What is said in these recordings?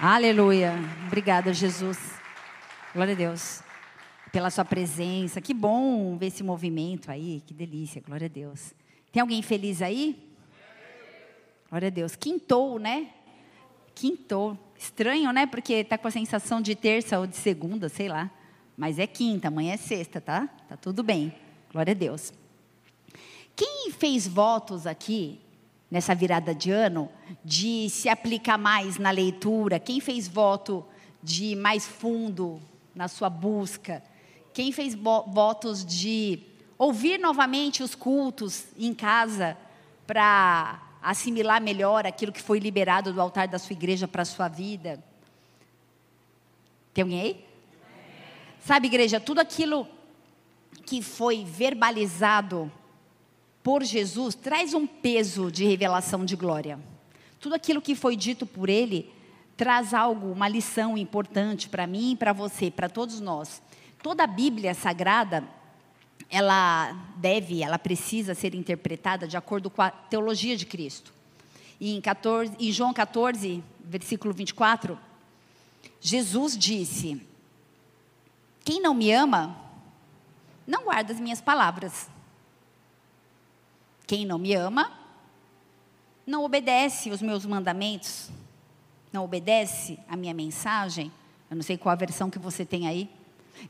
Aleluia. Obrigada, Jesus. Glória a Deus. Pela sua presença. Que bom ver esse movimento aí. Que delícia. Glória a Deus. Tem alguém feliz aí? Glória a Deus. Quintou, né? Quintou. Estranho, né? Porque tá com a sensação de terça ou de segunda, sei lá. Mas é quinta, amanhã é sexta, tá? Tá tudo bem. Glória a Deus. Quem fez votos aqui nessa virada de ano, de se aplicar mais na leitura? Quem fez voto de mais fundo na sua busca? Quem fez votos de ouvir novamente os cultos em casa para assimilar melhor aquilo que foi liberado do altar da sua igreja para a sua vida? Tem alguém aí? Sabe, igreja, tudo aquilo que foi verbalizado por Jesus traz um peso de revelação de glória. Tudo aquilo que foi dito por ele traz algo, uma lição importante para mim para você, para todos nós. Toda a Bíblia sagrada, ela deve, ela precisa ser interpretada de acordo com a teologia de Cristo. E em, 14, em João 14, versículo 24, Jesus disse: Quem não me ama, não guarda as minhas palavras. Quem não me ama, não obedece os meus mandamentos, não obedece a minha mensagem. Eu não sei qual a versão que você tem aí.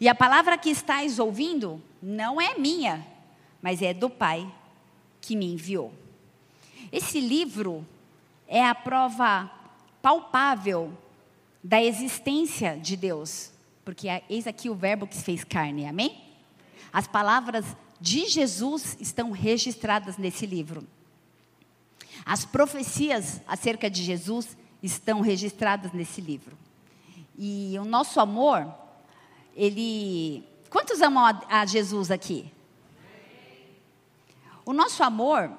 E a palavra que estás ouvindo não é minha, mas é do Pai que me enviou. Esse livro é a prova palpável da existência de Deus, porque eis aqui o Verbo que se fez carne, amém? As palavras de Jesus estão registradas nesse livro. As profecias acerca de Jesus estão registradas nesse livro. E o nosso amor, ele. Quantos amam a, Jesus aqui? O nosso amor,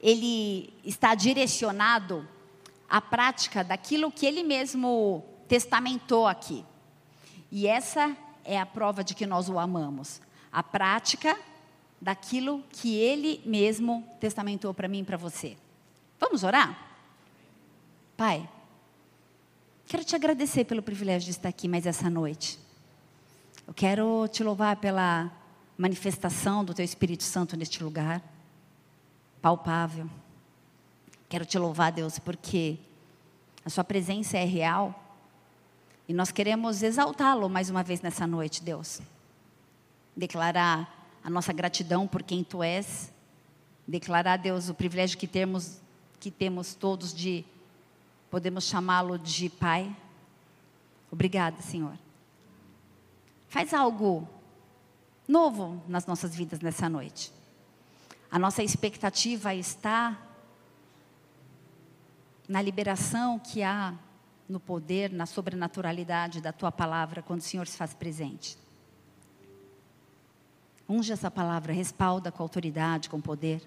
ele está direcionado à prática daquilo que ele mesmo testamentou aqui. E essa é a prova de que nós o amamos a prática daquilo que Ele mesmo testamentou para mim e para você. Vamos orar? Pai, quero te agradecer pelo privilégio de estar aqui mais essa noite. Eu quero te louvar pela manifestação do Teu Espírito Santo neste lugar, palpável. Quero te louvar, Deus, porque a Sua presença é real e nós queremos exaltá-lo mais uma vez nessa noite, Deus declarar a nossa gratidão por quem tu és, declarar a Deus o privilégio que temos que temos todos de podemos chamá-lo de pai. Obrigada, Senhor. Faz algo novo nas nossas vidas nessa noite. A nossa expectativa está na liberação que há no poder, na sobrenaturalidade da tua palavra quando o Senhor se faz presente. Unge essa palavra, respalda com autoridade, com poder.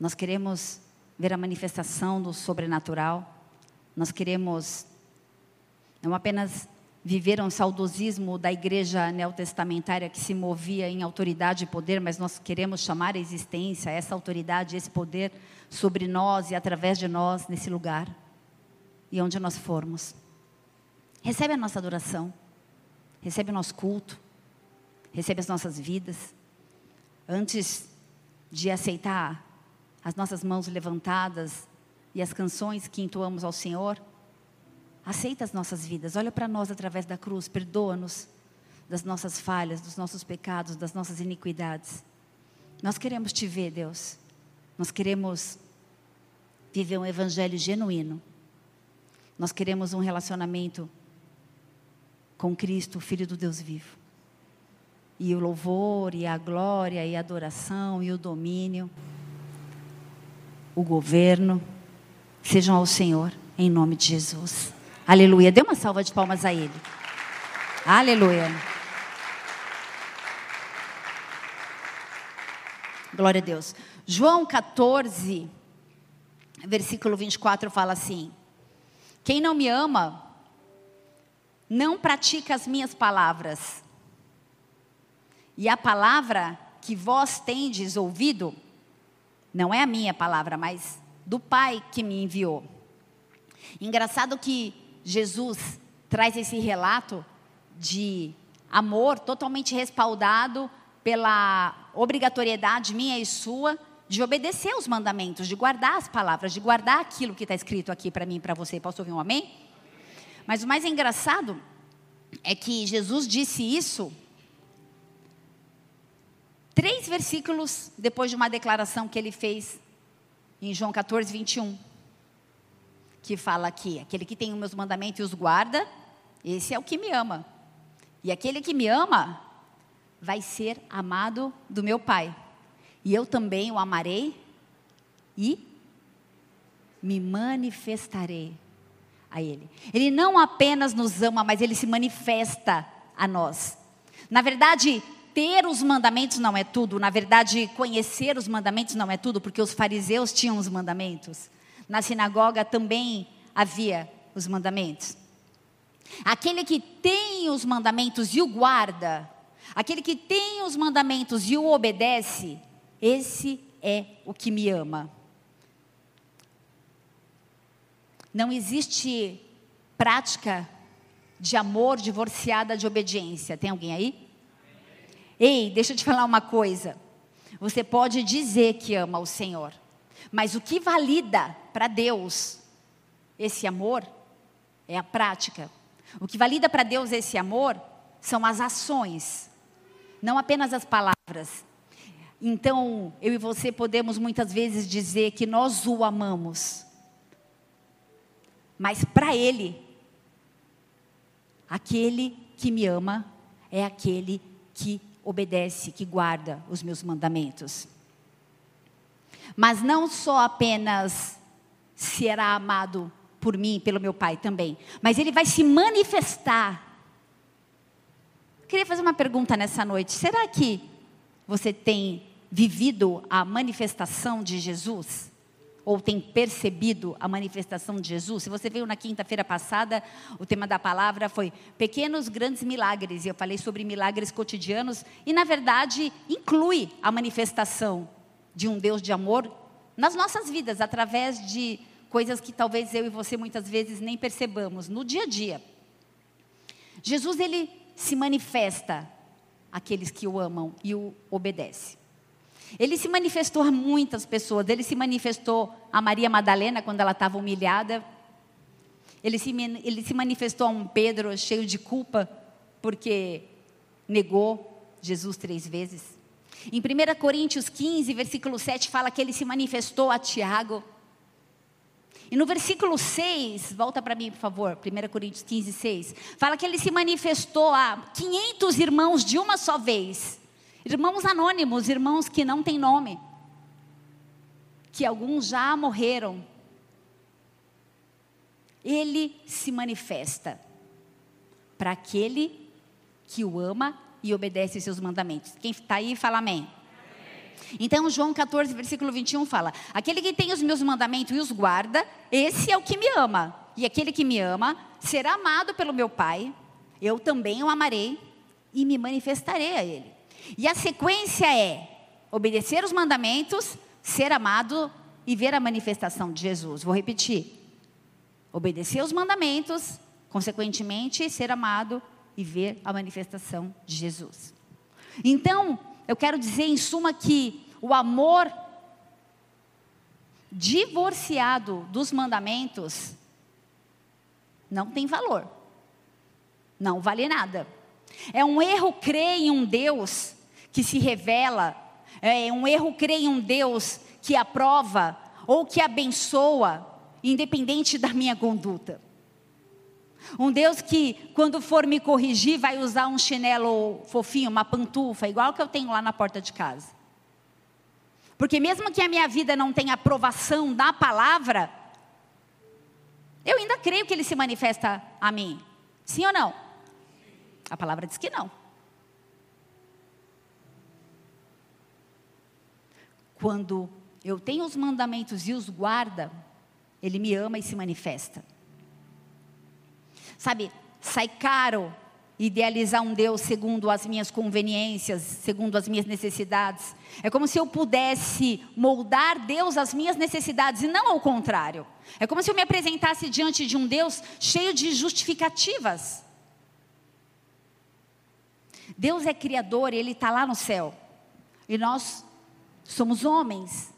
Nós queremos ver a manifestação do sobrenatural. Nós queremos não apenas viver um saudosismo da igreja neotestamentária que se movia em autoridade e poder, mas nós queremos chamar a existência, essa autoridade, esse poder sobre nós e através de nós nesse lugar e onde nós formos. Recebe a nossa adoração, recebe o nosso culto, recebe as nossas vidas. Antes de aceitar as nossas mãos levantadas e as canções que entoamos ao Senhor, aceita as nossas vidas, olha para nós através da cruz, perdoa-nos das nossas falhas, dos nossos pecados, das nossas iniquidades. Nós queremos te ver, Deus. Nós queremos viver um evangelho genuíno. Nós queremos um relacionamento com Cristo, Filho do Deus vivo e o louvor, e a glória, e a adoração, e o domínio, o governo, sejam ao Senhor, em nome de Jesus. Aleluia. Dê uma salva de palmas a Ele. Aleluia. Glória a Deus. João 14, versículo 24 fala assim: Quem não me ama, não pratica as minhas palavras. E a palavra que vós tendes ouvido, não é a minha palavra, mas do Pai que me enviou. Engraçado que Jesus traz esse relato de amor totalmente respaldado pela obrigatoriedade minha e sua de obedecer os mandamentos, de guardar as palavras, de guardar aquilo que está escrito aqui para mim e para você. Posso ouvir um amém? Mas o mais engraçado é que Jesus disse isso três versículos depois de uma declaração que ele fez em João 14, 21. Que fala aqui: aquele que tem os meus mandamentos e os guarda, esse é o que me ama. E aquele que me ama vai ser amado do meu Pai. E eu também o amarei e me manifestarei a Ele. Ele não apenas nos ama, mas Ele se manifesta a nós. Na verdade, ter os mandamentos não é tudo. Na verdade, conhecer os mandamentos não é tudo, porque os fariseus tinham os mandamentos. Na sinagoga também havia os mandamentos. Aquele que tem os mandamentos e o guarda, aquele que tem os mandamentos e o obedece, esse é o que me ama. Não existe prática de amor divorciada de obediência. Tem alguém aí? Ei, deixa eu te falar uma coisa. Você pode dizer que ama o Senhor, mas o que valida para Deus esse amor é a prática. O que valida para Deus esse amor são as ações, não apenas as palavras. Então, eu e você podemos muitas vezes dizer que nós o amamos, mas para Ele, aquele que me ama é aquele que obedece, que guarda os meus mandamentos. Mas não só apenas será amado por mim, pelo meu Pai também, mas ele vai se manifestar. Queria fazer uma pergunta nessa noite: será que você tem vivido a manifestação de Jesus? Ou tem percebido a manifestação de Jesus? Se você veio na quinta-feira passada, o tema da palavra foi pequenos, grandes milagres. E eu falei sobre milagres cotidianos. E, na verdade, inclui a manifestação de um Deus de amor nas nossas vidas, através de coisas que talvez eu e você muitas vezes nem percebamos no dia a dia. Jesus, ele se manifesta àqueles que o amam e o obedecem. Ele se manifestou a muitas pessoas. Ele se manifestou a Maria Madalena quando ela estava humilhada. Ele se, ele se manifestou a um Pedro cheio de culpa porque negou Jesus três vezes. Em 1 Coríntios 15, versículo 7, fala que ele se manifestou a Tiago. E no versículo 6, volta para mim, por favor, 1 Coríntios 15, 6, fala que ele se manifestou a 500 irmãos de uma só vez. Irmãos anônimos, irmãos que não têm nome, que alguns já morreram. Ele se manifesta para aquele que o ama e obedece seus mandamentos. Quem está aí, fala amém. Então, João 14, versículo 21 fala: Aquele que tem os meus mandamentos e os guarda, esse é o que me ama. E aquele que me ama será amado pelo meu Pai, eu também o amarei e me manifestarei a ele. E a sequência é obedecer os mandamentos, ser amado e ver a manifestação de Jesus. Vou repetir. Obedecer os mandamentos, consequentemente, ser amado e ver a manifestação de Jesus. Então, eu quero dizer em suma que o amor divorciado dos mandamentos não tem valor. Não vale nada. É um erro crer em um Deus que se revela, é um erro crer em um Deus que aprova ou que abençoa, independente da minha conduta. Um Deus que, quando for me corrigir, vai usar um chinelo fofinho, uma pantufa, igual que eu tenho lá na porta de casa. Porque mesmo que a minha vida não tenha aprovação da palavra, eu ainda creio que ele se manifesta a mim. Sim ou não? A palavra diz que não. Quando eu tenho os mandamentos e os guarda, ele me ama e se manifesta. Sabe, sai caro idealizar um Deus segundo as minhas conveniências, segundo as minhas necessidades. É como se eu pudesse moldar Deus às minhas necessidades e não ao contrário. É como se eu me apresentasse diante de um Deus cheio de justificativas. Deus é criador, ele está lá no céu. E nós somos homens,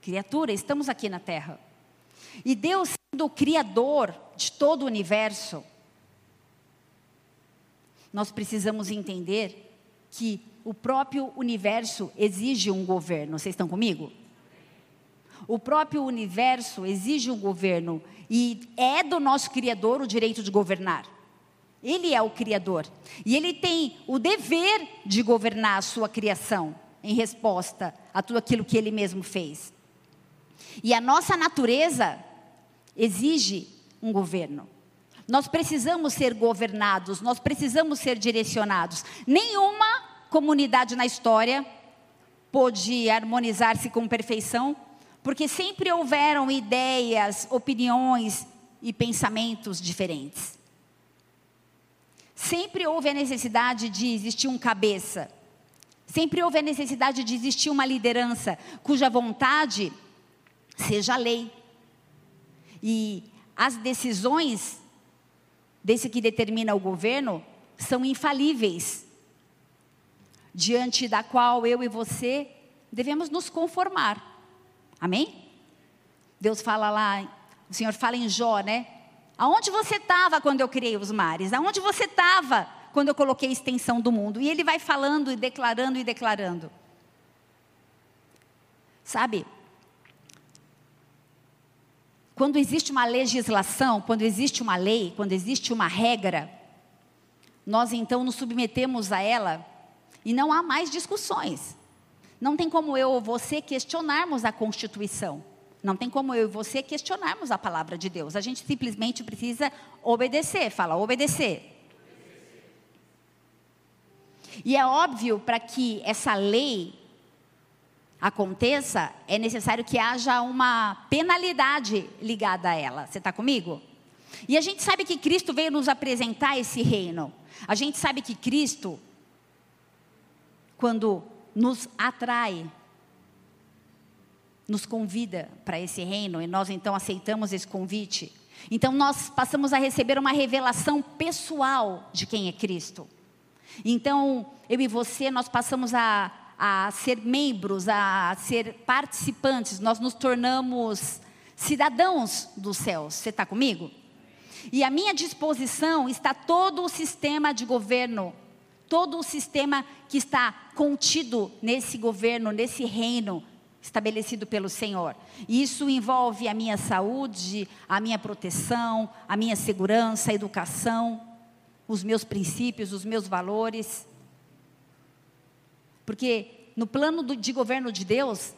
criatura, estamos aqui na terra. E Deus, sendo o criador de todo o universo, nós precisamos entender que o próprio universo exige um governo. Vocês estão comigo? O próprio universo exige um governo e é do nosso Criador o direito de governar. Ele é o Criador e ele tem o dever de governar a sua criação em resposta a tudo aquilo que ele mesmo fez. E a nossa natureza exige um governo. Nós precisamos ser governados, nós precisamos ser direcionados. Nenhuma comunidade na história pôde harmonizar-se com perfeição, porque sempre houveram ideias, opiniões e pensamentos diferentes. Sempre houve a necessidade de existir um cabeça. Sempre houve a necessidade de existir uma liderança cuja vontade seja a lei. E as decisões desse que determina o governo são infalíveis, diante da qual eu e você devemos nos conformar. Amém? Deus fala lá, o Senhor fala em Jó, né? Aonde você estava quando eu criei os mares? Aonde você estava quando eu coloquei a extensão do mundo? E ele vai falando e declarando e declarando. Sabe? Quando existe uma legislação, quando existe uma lei, quando existe uma regra, nós então nos submetemos a ela e não há mais discussões. Não tem como eu ou você questionarmos a Constituição. Não tem como eu e você questionarmos a palavra de Deus. A gente simplesmente precisa obedecer. Fala, obedecer. E é óbvio para que essa lei aconteça, é necessário que haja uma penalidade ligada a ela. Você está comigo? E a gente sabe que Cristo veio nos apresentar esse reino. A gente sabe que Cristo, quando nos atrai, nos convida para esse reino e nós então aceitamos esse convite. Então nós passamos a receber uma revelação pessoal de quem é Cristo. Então eu e você nós passamos a a ser membros, a ser participantes, nós nos tornamos cidadãos dos céus. Você está comigo? E à minha disposição está todo o sistema de governo, todo o sistema que está contido nesse governo, nesse reino estabelecido pelo Senhor. E isso envolve a minha saúde, a minha proteção, a minha segurança, a educação, os meus princípios, os meus valores. Porque no plano do, de governo de Deus,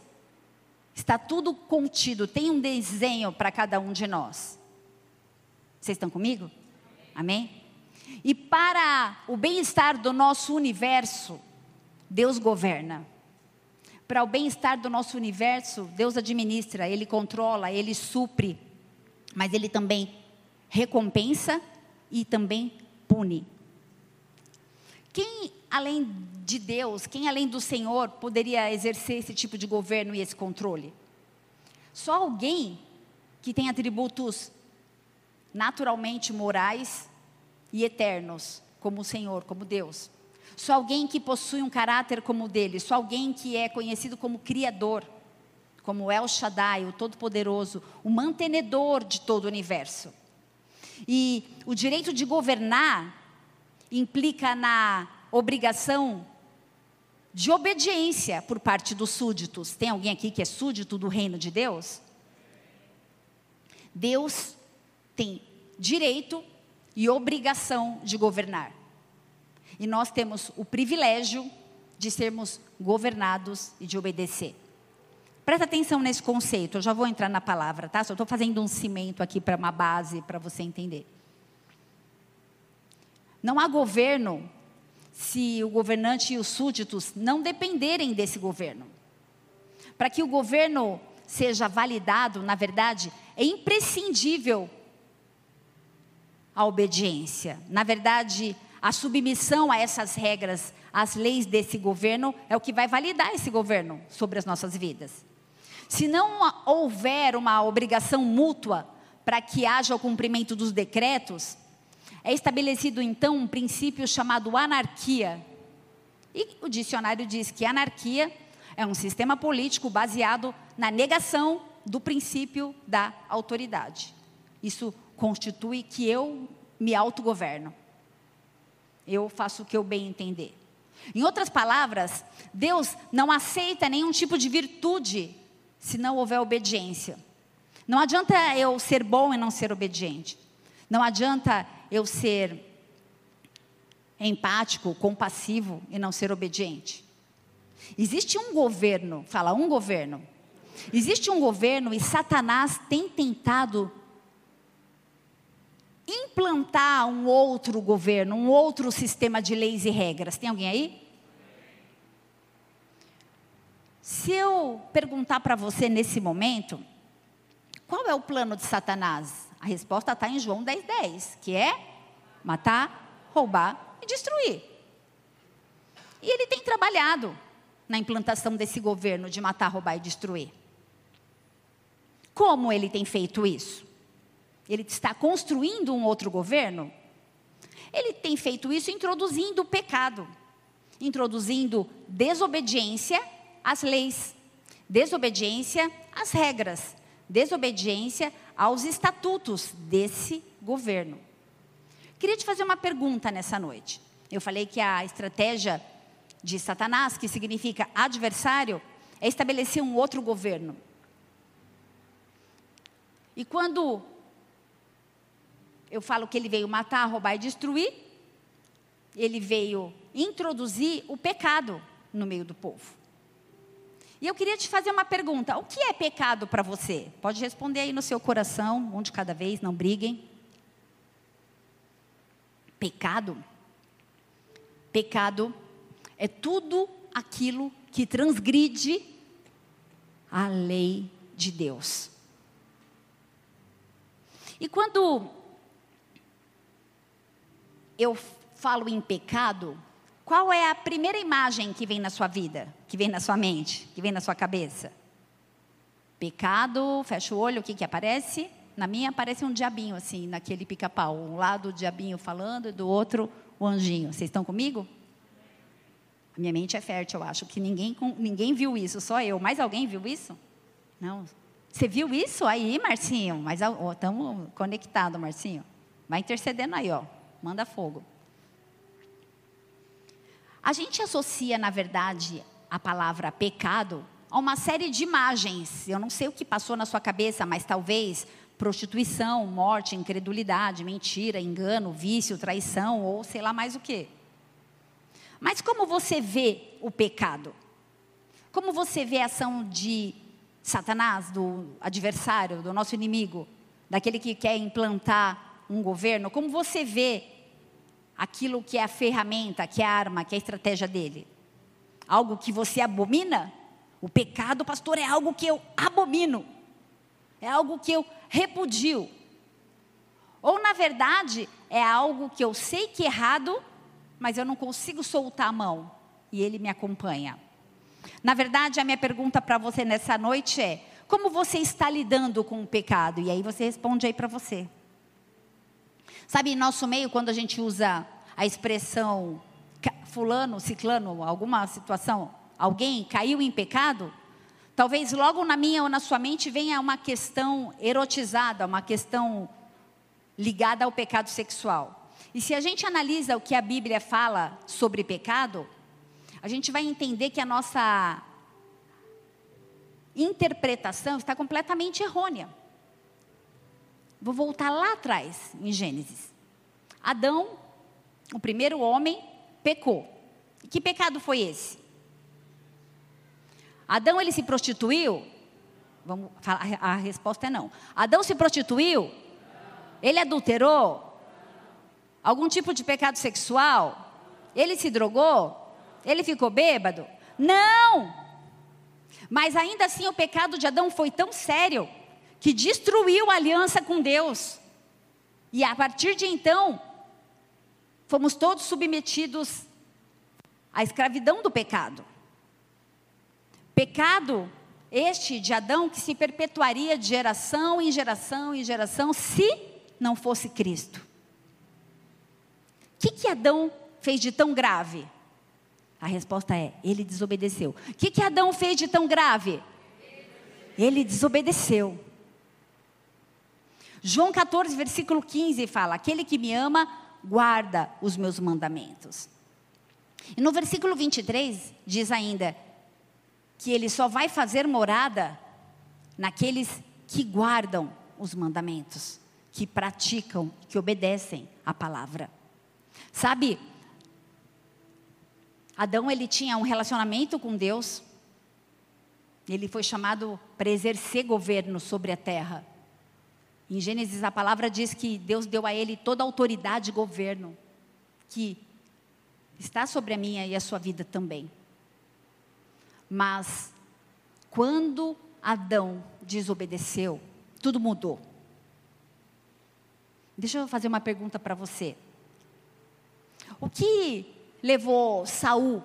está tudo contido, tem um desenho para cada um de nós. Vocês estão comigo? Amém? E para o bem-estar do nosso universo, Deus governa. Para o bem-estar do nosso universo, Deus administra, Ele controla, Ele supre, mas Ele também recompensa e também pune. Quem além de Deus, quem além do Senhor poderia exercer esse tipo de governo e esse controle? Só alguém que tem atributos naturalmente morais e eternos, como o Senhor, como Deus. Só alguém que possui um caráter como o dele, só alguém que é conhecido como Criador, como El Shaddai, o Todo-Poderoso, o mantenedor de todo o universo. E o direito de governar implica na obrigação de obediência por parte dos súditos. Tem alguém aqui que é súdito do reino de Deus? Deus tem direito e obrigação de governar. E nós temos o privilégio de sermos governados e de obedecer. Presta atenção nesse conceito, eu já vou entrar na palavra, tá? Só estou fazendo um cimento aqui para uma base para você entender. Não há governo se o governante e os súditos não dependerem desse governo. Para que o governo seja validado, na verdade, é imprescindível a obediência. Na verdade, a submissão a essas regras, às leis desse governo, é o que vai validar esse governo sobre as nossas vidas. Se não houver uma obrigação mútua para que haja o cumprimento dos decretos, é estabelecido então um princípio chamado anarquia. E o dicionário diz que anarquia é um sistema político baseado na negação do princípio da autoridade. Isso constitui que eu me autogoverno. Eu faço o que eu bem entender. Em outras palavras, Deus não aceita nenhum tipo de virtude se não houver obediência. Não adianta eu ser bom e não ser obediente. Não adianta eu ser empático, compassivo e não ser obediente. Existe um governo, fala um governo. Existe um governo e Satanás tem tentado implantar um outro governo, um outro sistema de leis e regras. Tem alguém aí? Se eu perguntar para você nesse momento, qual é o plano de Satanás? A resposta está em João 10,10, 10, que é matar, roubar e destruir. E ele tem trabalhado na implantação desse governo de matar, roubar e destruir. Como ele tem feito isso? Ele está construindo um outro governo? Ele tem feito isso introduzindo o pecado, introduzindo desobediência às leis, desobediência às regras, desobediência aos estatutos desse governo. Queria te fazer uma pergunta nessa noite. Eu falei que a estratégia de Satanás, que significa adversário, é estabelecer um outro governo. E quando eu falo que ele veio matar, roubar e destruir, ele veio introduzir o pecado no meio do povo. E eu queria te fazer uma pergunta: o que é pecado para você? Pode responder aí no seu coração, um de cada vez, não briguem. Pecado? Pecado é tudo aquilo que transgride a lei de Deus. E quando eu falo em pecado, qual é a primeira imagem que vem na sua vida, que vem na sua mente, que vem na sua cabeça? Pecado, fecha o olho, o que, que aparece? Na minha aparece um diabinho, assim, naquele pica-pau. Um lado o diabinho falando e do outro o anjinho. Vocês estão comigo? A minha mente é fértil, eu acho que ninguém, ninguém viu isso, só eu. Mais alguém viu isso? Não. Você viu isso aí, Marcinho? Mas estamos conectados, Marcinho. Vai intercedendo aí, ó. Manda fogo. A gente associa, na verdade, a palavra pecado a uma série de imagens. Eu não sei o que passou na sua cabeça, mas talvez prostituição, morte, incredulidade, mentira, engano, vício, traição ou sei lá mais o que. Mas como você vê o pecado? Como você vê a ação de Satanás, do adversário, do nosso inimigo, daquele que quer implantar um governo? Como você vê aquilo que é a ferramenta, que é a arma, que é a estratégia dele? Algo que você abomina? O pecado, pastor, é algo que eu abomino. É algo que eu repudio. Ou, na verdade, é algo que eu sei que é errado, mas eu não consigo soltar a mão e ele me acompanha. Na verdade, a minha pergunta para você nessa noite é: como você está lidando com o pecado? E aí você responde aí para você. Sabe, em nosso meio, quando a gente usa a expressão fulano, ciclano, alguma situação, alguém caiu em pecado, talvez logo na minha ou na sua mente venha uma questão erotizada, uma questão ligada ao pecado sexual. E se a gente analisa o que a Bíblia fala sobre pecado, a gente vai entender que a nossa interpretação está completamente errônea. Vou voltar lá atrás, em Gênesis. Adão, o primeiro homem, pecou. E que pecado foi esse? Adão ele se prostituiu? Vamos falar, a resposta é não. Adão se prostituiu? Ele adulterou? Algum tipo de pecado sexual? Ele se drogou? Ele ficou bêbado? Não! Mas ainda assim o pecado de Adão foi tão sério que destruiu a aliança com Deus. E a partir de então, fomos todos submetidos à escravidão do pecado. Pecado este de Adão que se perpetuaria de geração em geração em geração se não fosse Cristo. O que, que Adão fez de tão grave? A resposta é: ele desobedeceu. O que, que Adão fez de tão grave? Ele desobedeceu. João 14, versículo 15 fala: Aquele que me ama, guarda os meus mandamentos. E no versículo 23 diz ainda que ele só vai fazer morada naqueles que guardam os mandamentos, que praticam, que obedecem a palavra. Sabe, Adão ele tinha um relacionamento com Deus. Ele foi chamado para exercer governo sobre a terra. Em Gênesis a palavra diz que Deus deu a ele toda a autoridade e governo que está sobre a minha e a sua vida também. Mas quando Adão desobedeceu, tudo mudou. Deixa eu fazer uma pergunta para você. O que levou Saul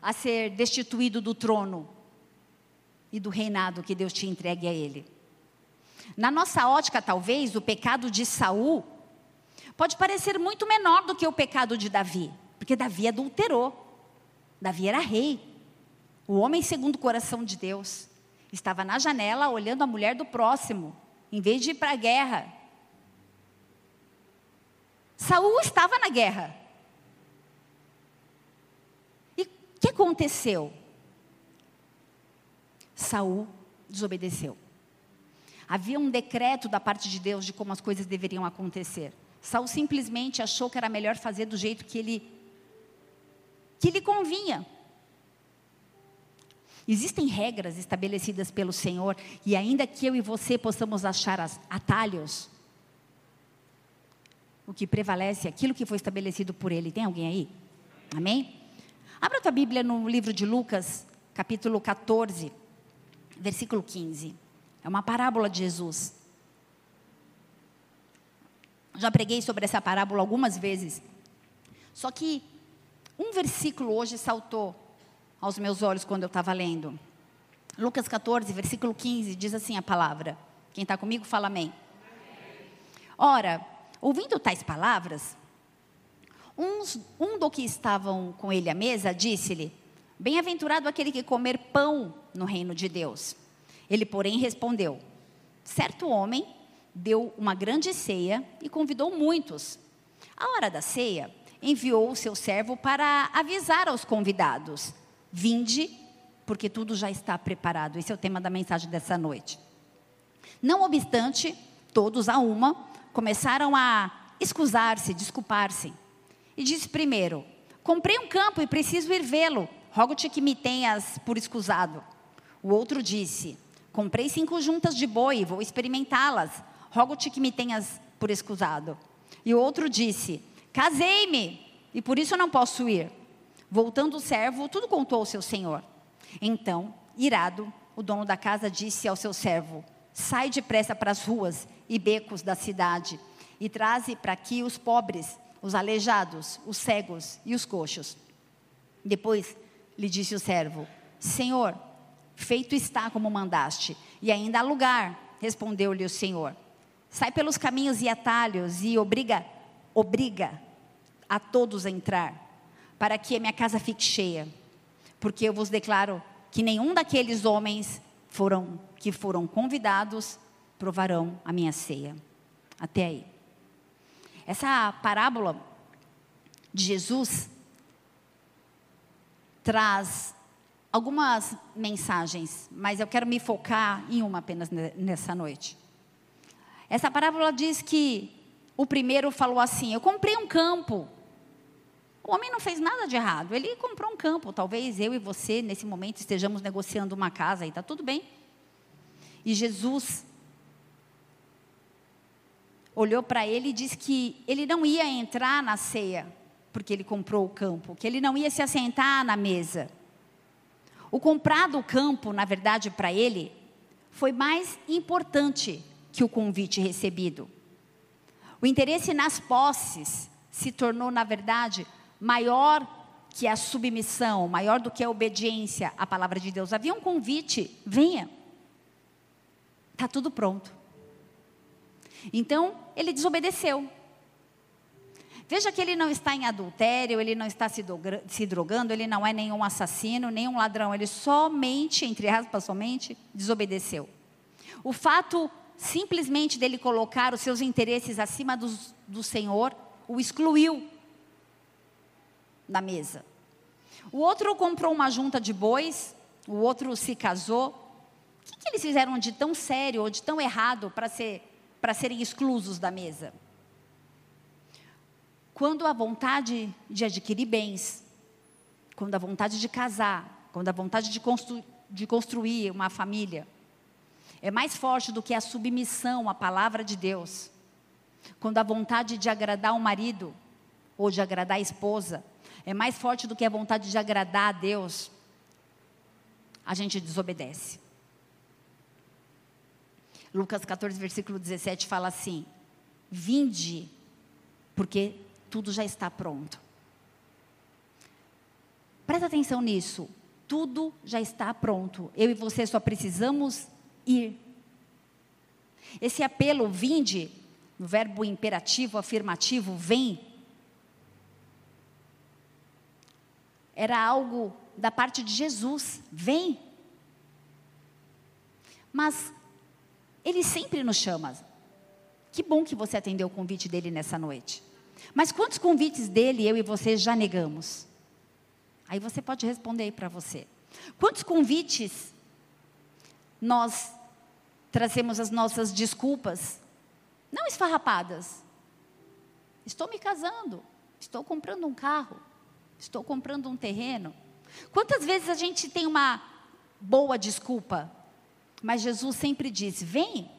a ser destituído do trono e do reinado que Deus tinha entregue a ele? Na nossa ótica, talvez, o pecado de Saul pode parecer muito menor do que o pecado de Davi, porque Davi adulterou. Davi era rei. O homem segundo o coração de Deus estava na janela olhando a mulher do próximo, em vez de ir para a guerra. Saul estava na guerra. E o que aconteceu? Saul desobedeceu. Havia um decreto da parte de Deus de como as coisas deveriam acontecer. Saul simplesmente achou que era melhor fazer do jeito que ele que lhe convinha. Existem regras estabelecidas pelo Senhor e ainda que eu e você possamos achar atalhos, o que prevalece é aquilo que foi estabelecido por Ele. Tem alguém aí? Amém? Abra tua Bíblia no livro de Lucas, capítulo 14, versículo 15. É uma parábola de Jesus. Já preguei sobre essa parábola algumas vezes. Só que um versículo hoje saltou aos meus olhos quando eu estava lendo. Lucas 14, versículo 15, diz assim a palavra. Quem está comigo, fala amém. Ora, ouvindo tais palavras, uns, um do que estavam com ele à mesa disse-lhe: Bem-aventurado aquele que comer pão no reino de Deus. Ele, porém, respondeu: Certo homem deu uma grande ceia e convidou muitos. À hora da ceia, enviou o seu servo para avisar aos convidados: Vinde, porque tudo já está preparado. Esse é o tema da mensagem dessa noite. Não obstante, todos a uma começaram a escusar-se, desculpar-se. E disse primeiro: Comprei um campo e preciso ir vê-lo. Rogo-te que me tenhas por escusado. O outro disse: Comprei cinco juntas de boi, vou experimentá-las. Rogo-te que me tenhas por escusado. E o outro disse: Casei-me, e por isso não posso ir. Voltando o servo, tudo contou ao seu senhor. Então, irado, o dono da casa disse ao seu servo: Sai depressa para as ruas e becos da cidade e traze para aqui os pobres, os aleijados, os cegos e os coxos. Depois lhe disse o servo: Senhor, Feito está como mandaste, e ainda há lugar, respondeu-lhe o Senhor. Sai pelos caminhos e atalhos e obriga, obriga a todos a entrar, para que a minha casa fique cheia. Porque eu vos declaro que nenhum daqueles homens foram que foram convidados provarão a minha ceia. Até aí. Essa parábola de Jesus traz algumas mensagens, mas eu quero me focar em uma apenas nessa noite. Essa parábola diz que o primeiro falou assim: Eu comprei um campo. O homem não fez nada de errado, ele comprou um campo. Talvez eu e você, nesse momento, estejamos negociando uma casa e está tudo bem. E Jesus olhou para ele e disse que ele não ia entrar na ceia, porque ele comprou o campo, que ele não ia se assentar na mesa. O comprar do campo, na verdade, para ele, foi mais importante que o convite recebido. O interesse nas posses se tornou, na verdade, maior que a submissão, maior do que a obediência à palavra de Deus. Havia um convite: venha, está tudo pronto. Então, ele desobedeceu. Veja que ele não está em adultério, ele não está se drogando, ele não é nenhum assassino, nenhum ladrão, ele somente, entre aspas, somente, desobedeceu. O fato simplesmente dele colocar os seus interesses acima dos, do Senhor, o excluiu da mesa. O outro comprou uma junta de bois, o outro se casou. O que, que eles fizeram de tão sério ou de tão errado para ser, serem exclusos da mesa? Quando a vontade de adquirir bens, quando a vontade de casar, quando a vontade de, constru de construir uma família, é mais forte do que a submissão à palavra de Deus. Quando a vontade de agradar o marido ou de agradar a esposa é mais forte do que a vontade de agradar a Deus, a gente desobedece. Lucas 14, versículo 17 fala assim: Vinde, porque tudo já está pronto. Presta atenção nisso. Tudo já está pronto. Eu e você só precisamos ir. Esse apelo, vinde, no verbo imperativo, afirmativo, vem, era algo da parte de Jesus: vem. Mas ele sempre nos chama. Que bom que você atendeu o convite dele nessa noite. Mas quantos convites dele eu e você já negamos? Aí você pode responder aí para você. Quantos convites nós trazemos as nossas desculpas, não esfarrapadas? Estou me casando, estou comprando um carro, estou comprando um terreno. Quantas vezes a gente tem uma boa desculpa, mas Jesus sempre diz: vem.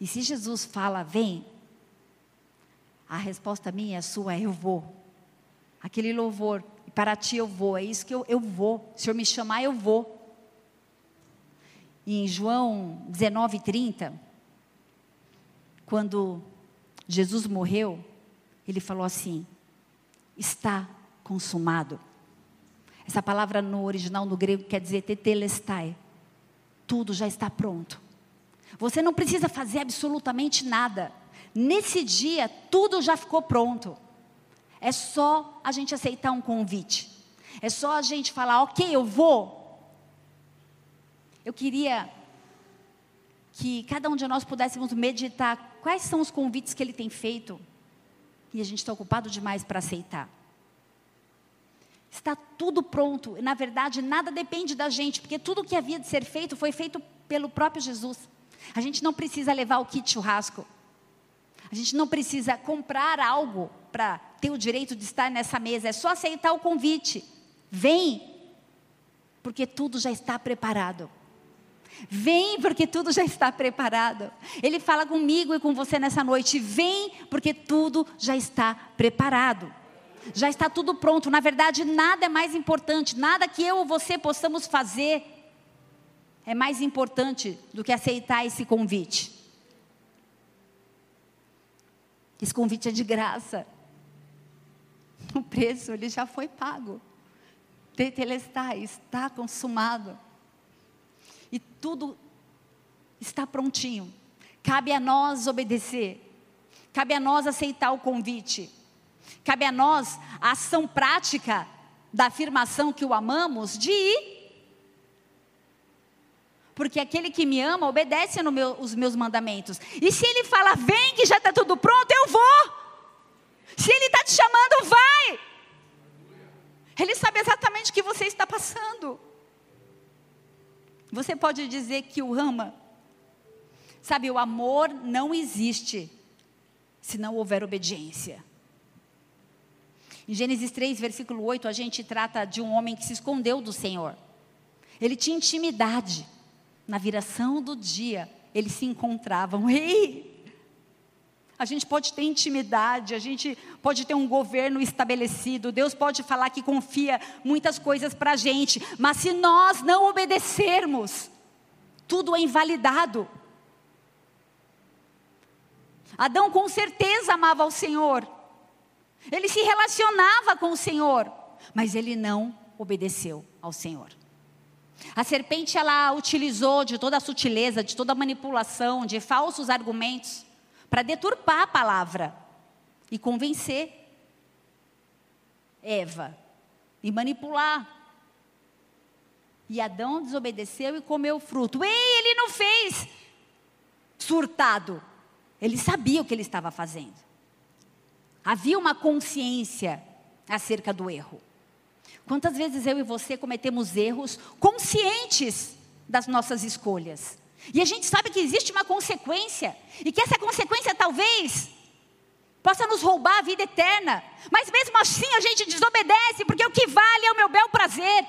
E se Jesus fala, vem, a resposta minha a sua é: eu vou. Aquele louvor, para ti eu vou, é isso que eu, eu vou. Se Senhor me chamar, eu vou. Em João 19, 30, quando Jesus morreu, ele falou assim: está consumado. Essa palavra no original, no grego, quer dizer tetelestai. Tudo já está pronto. Você não precisa fazer absolutamente nada. Nesse dia, tudo já ficou pronto. É só a gente aceitar um convite. É só a gente falar, ok, eu vou. Eu queria que cada um de nós pudéssemos meditar quais são os convites que ele tem feito e a gente está ocupado demais para aceitar. Está tudo pronto. Na verdade, nada depende da gente, porque tudo que havia de ser feito foi feito pelo próprio Jesus. A gente não precisa levar o kit churrasco. A gente não precisa comprar algo para ter o direito de estar nessa mesa, é só aceitar o convite. Vem, porque tudo já está preparado. Vem, porque tudo já está preparado. Ele fala comigo e com você nessa noite. Vem, porque tudo já está preparado. Já está tudo pronto. Na verdade, nada é mais importante, nada que eu ou você possamos fazer é mais importante do que aceitar esse convite. Esse convite é de graça. O preço ele já foi pago. Tetelestai, está consumado. E tudo está prontinho. Cabe a nós obedecer. Cabe a nós aceitar o convite. Cabe a nós a ação prática da afirmação que o amamos de ir porque aquele que me ama obedece os meu, meus mandamentos. E se ele fala, vem que já está tudo pronto, eu vou. Se ele está te chamando, vai. Ele sabe exatamente o que você está passando. Você pode dizer que o ama. Sabe, o amor não existe se não houver obediência. Em Gênesis 3, versículo 8, a gente trata de um homem que se escondeu do Senhor. Ele tinha intimidade na viração do dia, eles se encontravam. Ei! A gente pode ter intimidade, a gente pode ter um governo estabelecido, Deus pode falar que confia muitas coisas para a gente, mas se nós não obedecermos, tudo é invalidado. Adão com certeza amava o Senhor, Ele se relacionava com o Senhor, mas ele não obedeceu ao Senhor. A serpente ela utilizou de toda a sutileza, de toda a manipulação, de falsos argumentos para deturpar a palavra e convencer Eva e manipular. E Adão desobedeceu e comeu o fruto. Ei, ele não fez surtado. Ele sabia o que ele estava fazendo. Havia uma consciência acerca do erro. Quantas vezes eu e você cometemos erros conscientes das nossas escolhas? E a gente sabe que existe uma consequência, e que essa consequência talvez possa nos roubar a vida eterna, mas mesmo assim a gente desobedece, porque o que vale é o meu bel prazer.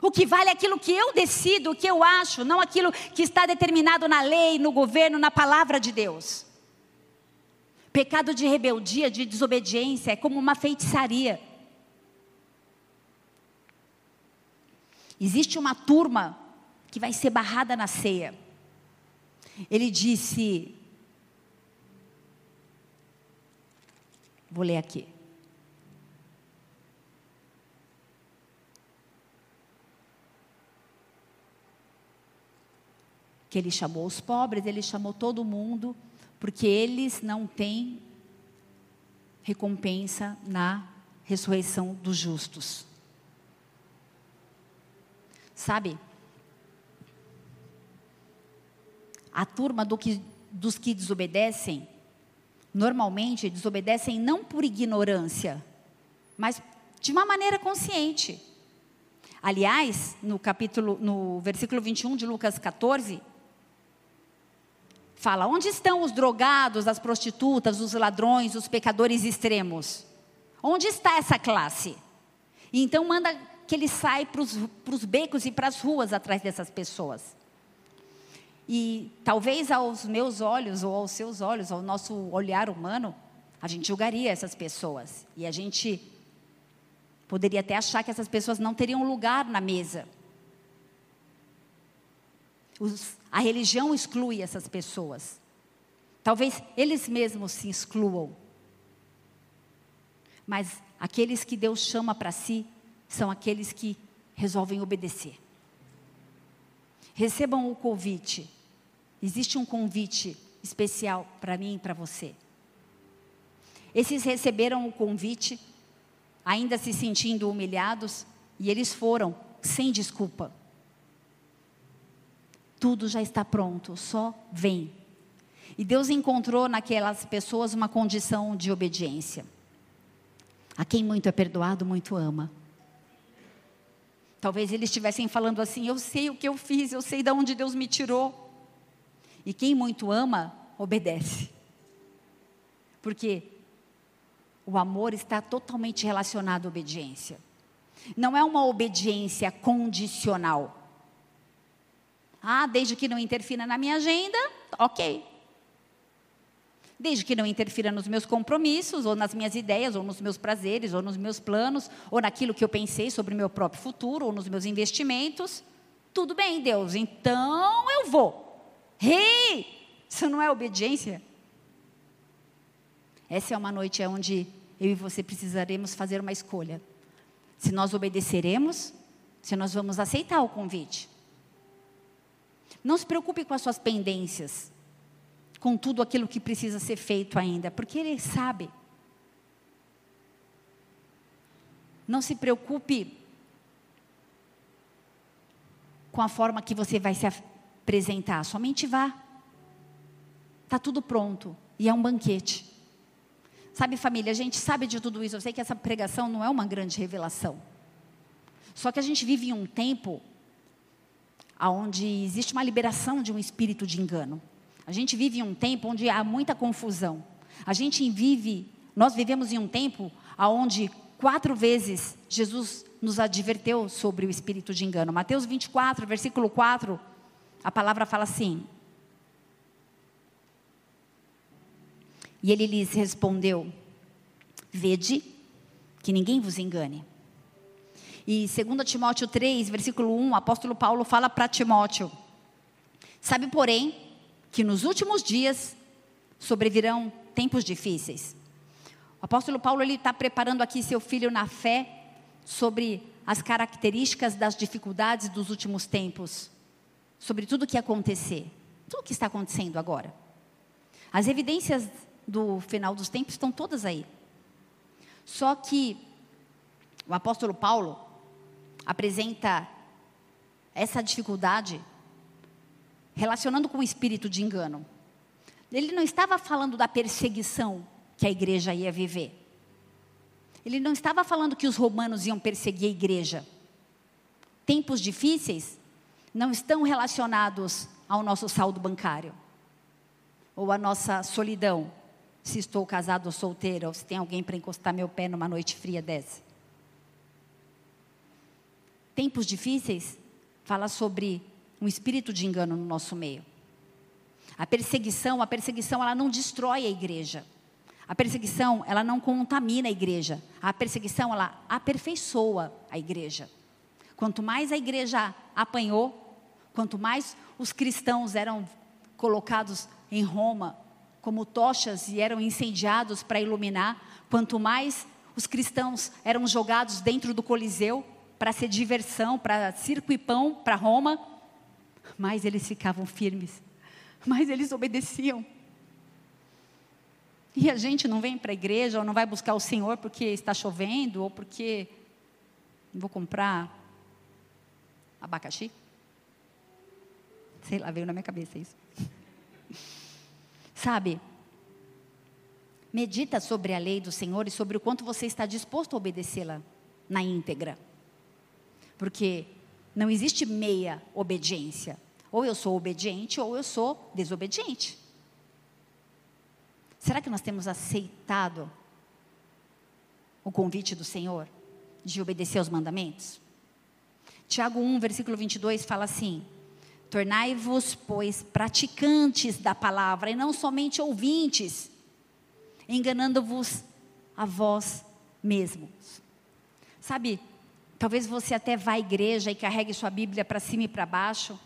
O que vale é aquilo que eu decido, o que eu acho, não aquilo que está determinado na lei, no governo, na palavra de Deus. Pecado de rebeldia, de desobediência, é como uma feitiçaria. Existe uma turma que vai ser barrada na ceia. Ele disse: Vou ler aqui. Que ele chamou os pobres, ele chamou todo mundo, porque eles não têm recompensa na ressurreição dos justos. Sabe? A turma do que, dos que desobedecem, normalmente desobedecem não por ignorância, mas de uma maneira consciente. Aliás, no capítulo, no versículo 21 de Lucas 14, fala: onde estão os drogados, as prostitutas, os ladrões, os pecadores extremos? Onde está essa classe? E então manda que ele sai para os becos e para as ruas atrás dessas pessoas. E talvez aos meus olhos, ou aos seus olhos, ao nosso olhar humano, a gente julgaria essas pessoas. E a gente poderia até achar que essas pessoas não teriam lugar na mesa. Os, a religião exclui essas pessoas. Talvez eles mesmos se excluam. Mas aqueles que Deus chama para si são aqueles que resolvem obedecer. Recebam o convite. Existe um convite especial para mim e para você. Esses receberam o convite, ainda se sentindo humilhados, e eles foram sem desculpa. Tudo já está pronto, só vem. E Deus encontrou naquelas pessoas uma condição de obediência. A quem muito é perdoado, muito ama. Talvez eles estivessem falando assim: eu sei o que eu fiz, eu sei de onde Deus me tirou. E quem muito ama, obedece. Porque o amor está totalmente relacionado à obediência. Não é uma obediência condicional. Ah, desde que não interfira na minha agenda, ok. Desde que não interfira nos meus compromissos, ou nas minhas ideias, ou nos meus prazeres, ou nos meus planos, ou naquilo que eu pensei sobre o meu próprio futuro, ou nos meus investimentos. Tudo bem, Deus, então eu vou. Rei! Hey, isso não é obediência? Essa é uma noite onde eu e você precisaremos fazer uma escolha. Se nós obedeceremos, se nós vamos aceitar o convite. Não se preocupe com as suas pendências com tudo aquilo que precisa ser feito ainda, porque Ele sabe. Não se preocupe com a forma que você vai se apresentar, somente vá. Está tudo pronto e é um banquete. Sabe, família, a gente sabe de tudo isso. Eu sei que essa pregação não é uma grande revelação. Só que a gente vive em um tempo onde existe uma liberação de um espírito de engano. A gente vive em um tempo onde há muita confusão. A gente vive, nós vivemos em um tempo onde quatro vezes Jesus nos adverteu sobre o espírito de engano. Mateus 24, versículo 4, a palavra fala assim: E ele lhes respondeu: Vede que ninguém vos engane. E 2 Timóteo 3, versículo 1, o apóstolo Paulo fala para Timóteo: Sabe, porém, que nos últimos dias sobrevirão tempos difíceis. O apóstolo Paulo ele está preparando aqui seu filho na fé sobre as características das dificuldades dos últimos tempos, sobre tudo o que acontecer, tudo o que está acontecendo agora. As evidências do final dos tempos estão todas aí. Só que o apóstolo Paulo apresenta essa dificuldade relacionando com o espírito de engano. Ele não estava falando da perseguição que a igreja ia viver. Ele não estava falando que os romanos iam perseguir a igreja. Tempos difíceis não estão relacionados ao nosso saldo bancário ou à nossa solidão, se estou casado ou solteira, ou se tem alguém para encostar meu pé numa noite fria dessa. Tempos difíceis fala sobre um espírito de engano no nosso meio. A perseguição, a perseguição ela não destrói a igreja. A perseguição, ela não contamina a igreja. A perseguição, ela aperfeiçoa a igreja. Quanto mais a igreja apanhou, quanto mais os cristãos eram colocados em Roma como tochas e eram incendiados para iluminar, quanto mais os cristãos eram jogados dentro do Coliseu para ser diversão, para circo e pão para Roma, mais eles ficavam firmes, mais eles obedeciam. E a gente não vem para a igreja ou não vai buscar o Senhor porque está chovendo ou porque vou comprar abacaxi. Sei lá, veio na minha cabeça isso. Sabe? Medita sobre a lei do Senhor e sobre o quanto você está disposto a obedecê-la na íntegra. Porque não existe meia obediência. Ou eu sou obediente ou eu sou desobediente. Será que nós temos aceitado o convite do Senhor de obedecer aos mandamentos? Tiago 1, versículo 22 fala assim: Tornai-vos, pois, praticantes da palavra e não somente ouvintes, enganando-vos a vós mesmos. Sabe, talvez você até vá à igreja e carregue sua Bíblia para cima e para baixo,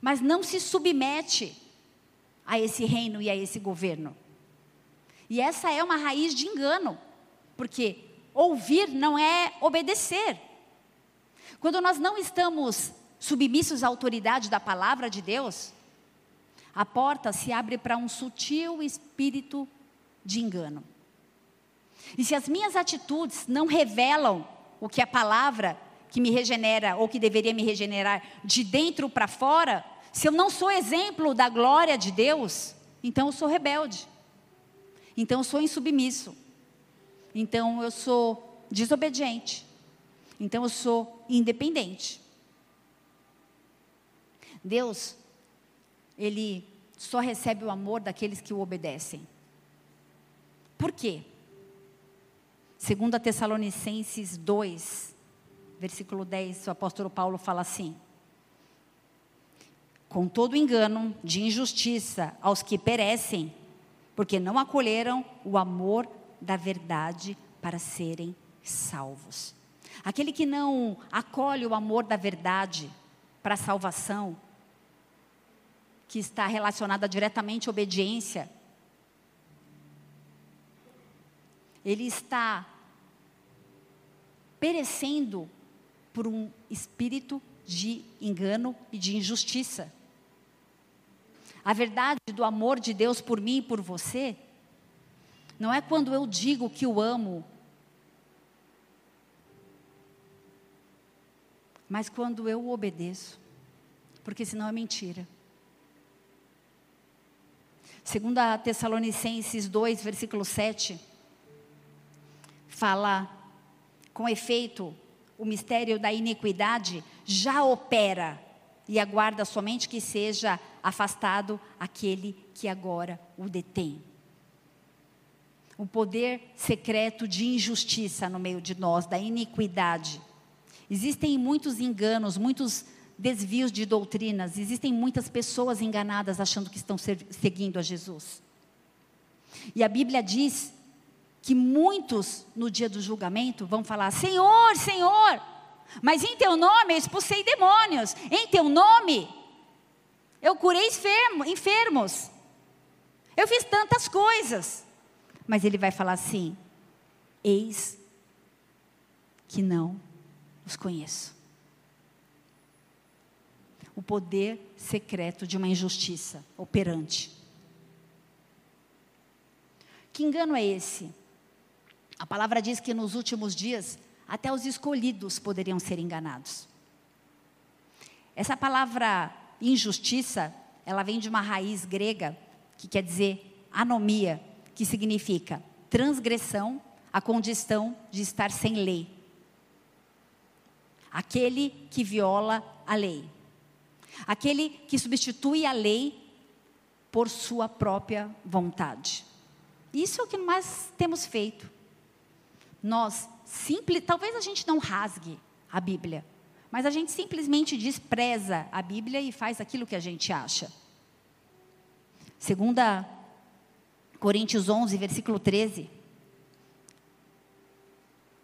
mas não se submete a esse reino e a esse governo. E essa é uma raiz de engano, porque ouvir não é obedecer. Quando nós não estamos submissos à autoridade da palavra de Deus, a porta se abre para um sutil espírito de engano. E se as minhas atitudes não revelam o que a palavra que me regenera ou que deveria me regenerar de dentro para fora, se eu não sou exemplo da glória de Deus, então eu sou rebelde. Então eu sou insubmisso. Então eu sou desobediente. Então eu sou independente. Deus, ele só recebe o amor daqueles que o obedecem. Por quê? Segundo Tessalonicenses 2, versículo 10, o apóstolo Paulo fala assim: Com todo engano de injustiça aos que perecem, porque não acolheram o amor da verdade para serem salvos. Aquele que não acolhe o amor da verdade para a salvação, que está relacionada diretamente à obediência, ele está perecendo por um espírito de engano e de injustiça. A verdade do amor de Deus por mim e por você não é quando eu digo que o amo, mas quando eu obedeço, porque senão é mentira. Segundo a Tessalonicenses 2, versículo 7, fala, com efeito, o mistério da iniquidade já opera e aguarda somente que seja afastado aquele que agora o detém. O poder secreto de injustiça no meio de nós, da iniquidade. Existem muitos enganos, muitos desvios de doutrinas, existem muitas pessoas enganadas achando que estão seguindo a Jesus. E a Bíblia diz que muitos no dia do julgamento vão falar: Senhor, Senhor, mas em teu nome eu expulsei demônios, em teu nome eu curei enfermo, enfermos, eu fiz tantas coisas. Mas ele vai falar assim: Eis que não os conheço. O poder secreto de uma injustiça operante. Que engano é esse? A palavra diz que nos últimos dias até os escolhidos poderiam ser enganados. Essa palavra injustiça, ela vem de uma raiz grega que quer dizer anomia, que significa transgressão, a condição de estar sem lei. Aquele que viola a lei. Aquele que substitui a lei por sua própria vontade. Isso é o que nós temos feito. Nós simples, talvez a gente não rasgue a Bíblia, mas a gente simplesmente despreza a Bíblia e faz aquilo que a gente acha. Segunda Coríntios 11, versículo 13,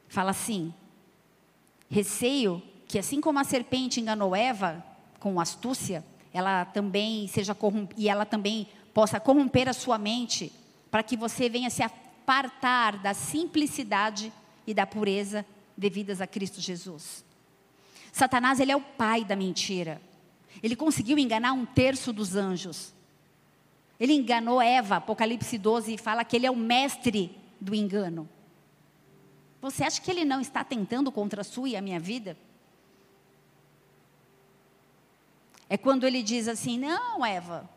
fala assim: Receio que assim como a serpente enganou Eva com astúcia, ela também seja e ela também possa corromper a sua mente, para que você venha se apartar da simplicidade e da pureza devidas a Cristo Jesus. Satanás, ele é o pai da mentira. Ele conseguiu enganar um terço dos anjos. Ele enganou Eva, Apocalipse 12 fala que ele é o mestre do engano. Você acha que ele não está tentando contra a sua e a minha vida? É quando ele diz assim: Não, Eva,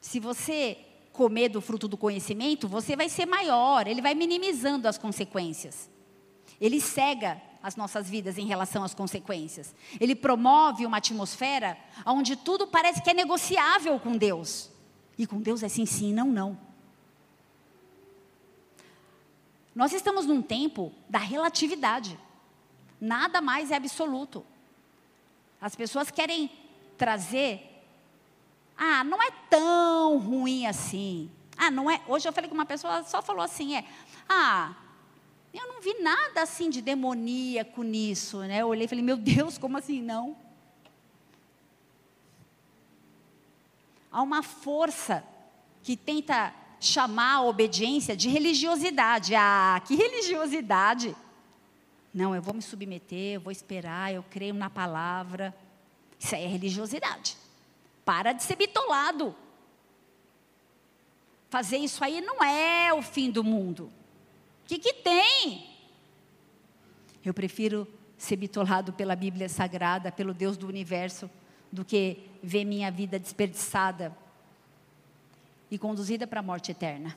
se você comer do fruto do conhecimento, você vai ser maior. Ele vai minimizando as consequências. Ele cega as nossas vidas em relação às consequências. Ele promove uma atmosfera onde tudo parece que é negociável com Deus. E com Deus é sim, sim, não, não. Nós estamos num tempo da relatividade. Nada mais é absoluto. As pessoas querem trazer. Ah, não é tão ruim assim. Ah, não é. Hoje eu falei com uma pessoa, só falou assim: é. Ah, eu não vi nada assim de demoníaco nisso, né? Eu olhei e falei, meu Deus, como assim não? Há uma força que tenta chamar a obediência de religiosidade. Ah, que religiosidade! Não, eu vou me submeter, eu vou esperar, eu creio na palavra. Isso aí é religiosidade. Para de ser bitolado. Fazer isso aí não é o fim do mundo. O que, que tem? Eu prefiro ser bitolado pela Bíblia Sagrada, pelo Deus do universo, do que ver minha vida desperdiçada e conduzida para a morte eterna.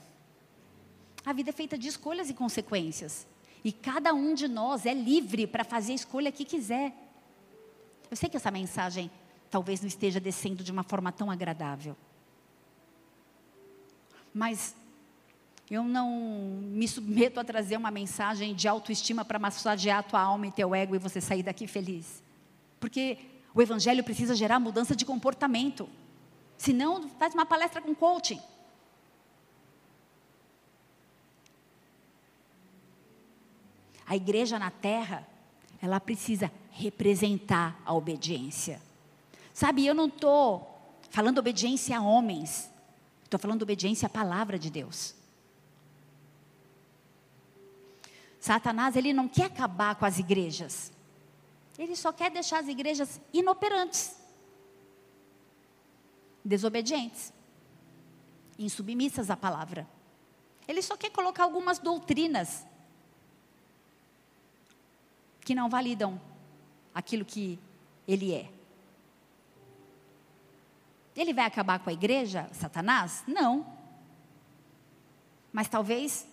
A vida é feita de escolhas e consequências. E cada um de nós é livre para fazer a escolha que quiser. Eu sei que essa mensagem talvez não esteja descendo de uma forma tão agradável. Mas eu não me submeto a trazer uma mensagem de autoestima para massagear tua alma e teu ego e você sair daqui feliz. Porque o evangelho precisa gerar mudança de comportamento. Senão, faz uma palestra com coaching. A igreja na terra, ela precisa representar a obediência. Sabe, eu não estou falando obediência a homens, estou falando obediência à palavra de Deus. Satanás, ele não quer acabar com as igrejas. Ele só quer deixar as igrejas inoperantes, desobedientes, insubmissas à palavra. Ele só quer colocar algumas doutrinas que não validam aquilo que ele é. Ele vai acabar com a igreja, Satanás? Não. Mas talvez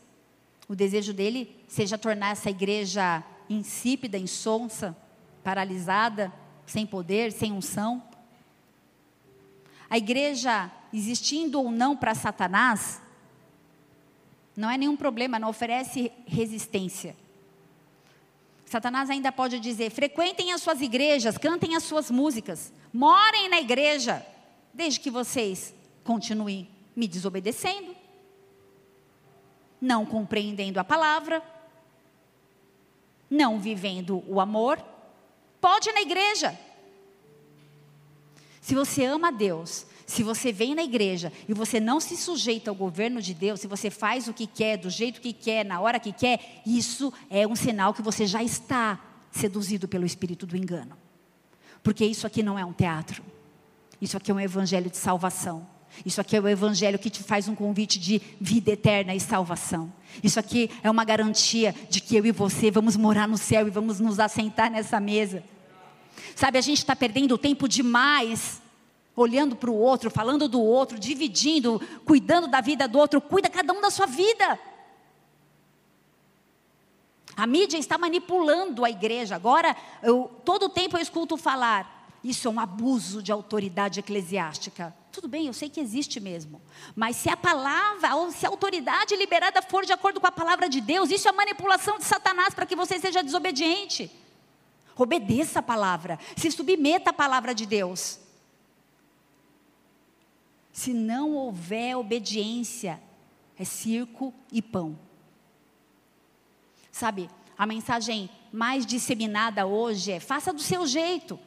o desejo dele seja tornar essa igreja insípida, insonsa, paralisada, sem poder, sem unção. A igreja, existindo ou não para Satanás, não é nenhum problema, não oferece resistência. Satanás ainda pode dizer: frequentem as suas igrejas, cantem as suas músicas, morem na igreja, desde que vocês continuem me desobedecendo, não compreendendo a palavra, não vivendo o amor, pode ir na igreja. Se você ama a Deus, Se você vem na igreja e você não se sujeita ao governo de Deus, se você faz o que quer, do jeito que quer, na hora que quer, isso é um sinal que você já está seduzido pelo espírito do engano. Porque isso aqui não é um teatro. Isso aqui é um evangelho de salvação. Isso aqui é o evangelho que te faz um convite de vida eterna e salvação. Isso aqui é uma garantia de que eu e você vamos morar no céu e vamos nos assentar nessa mesa. Sabe, a gente está perdendo tempo demais olhando para o outro, falando do outro, dividindo, cuidando da vida do outro. Cuida cada um da sua vida. A mídia está manipulando a igreja. Agora, eu, todo o tempo eu escuto falar: isso é um abuso de autoridade eclesiástica. Tudo bem, eu sei que existe mesmo. Mas se a palavra, ou se a autoridade liberada for de acordo com a palavra de Deus, isso é manipulação de Satanás para que você seja desobediente. Obedeça a palavra, se submeta à palavra de Deus. Se não houver obediência, é circo e pão. Sabe, a mensagem mais disseminada hoje é: faça do seu jeito.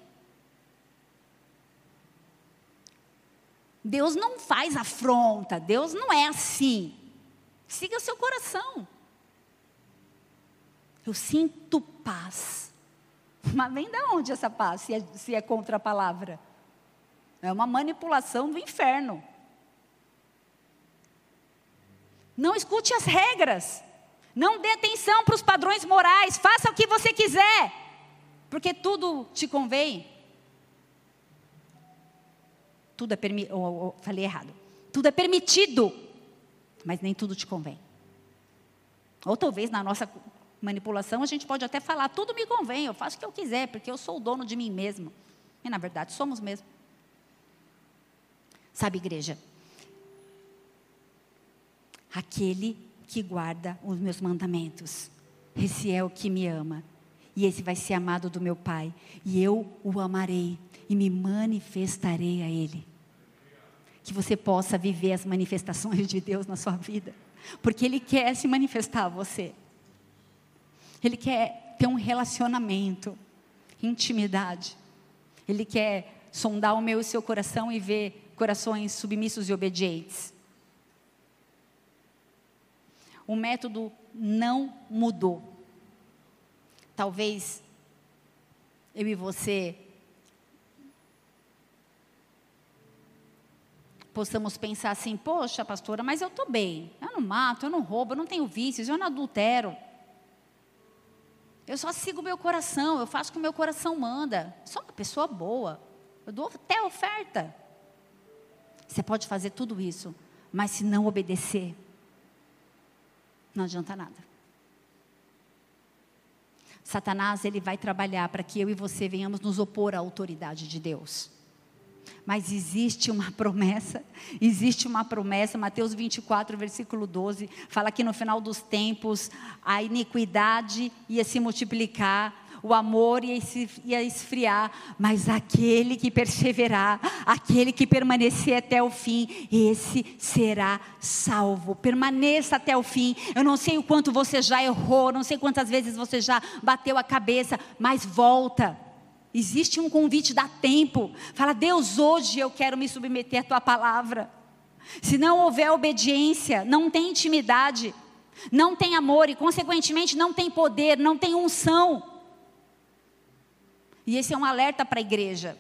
Deus não faz afronta, Deus não é assim. Siga seu coração. Eu sinto paz. Mas vem de onde essa paz, se é, se é contra a palavra? É uma manipulação do inferno. Não escute as regras. Não dê atenção para os padrões morais. Faça o que você quiser. Porque tudo te convém. Tudo é permitido. Oh, oh, falei errado. Tudo é permitido. Mas nem tudo te convém. Ou talvez na nossa manipulação a gente pode até falar: tudo me convém, eu faço o que eu quiser, porque eu sou o dono de mim mesmo. E na verdade somos mesmo. Sabe, igreja? Aquele que guarda os meus mandamentos. Esse é o que me ama. E esse vai ser amado do meu Pai. E eu o amarei e me manifestarei a Ele. Que você possa viver as manifestações de Deus na sua vida. Porque Ele quer se manifestar a você. Ele quer ter um relacionamento, intimidade. Ele quer sondar o meu e o seu coração e ver corações submissos e obedientes. O método não mudou. Talvez eu e você possamos pensar assim: poxa, pastora, mas eu estou bem. Eu não mato, eu não roubo, eu não tenho vícios, eu não adultero. Eu só sigo o meu coração, eu faço o que o meu coração manda. Sou uma pessoa boa. Eu dou até oferta. Você pode fazer tudo isso, mas se não obedecer, não adianta nada. Satanás, ele vai trabalhar para que eu e você venhamos nos opor à autoridade de Deus. Mas existe uma promessa, existe uma promessa, Mateus 24, versículo 12, fala que no final dos tempos a iniquidade ia se multiplicar, o amor ia esfriar, mas aquele que perseverar, aquele que permanecer até o fim, esse será salvo. Permaneça até o fim. Eu não sei o quanto você já errou, não sei quantas vezes você já bateu a cabeça, mas volta. Existe um convite, dá tempo. Fala, Deus, hoje eu quero me submeter à tua palavra. Se não houver obediência, não tem intimidade, não tem amor e, consequentemente, não tem poder, não tem unção. E esse é um alerta para a igreja.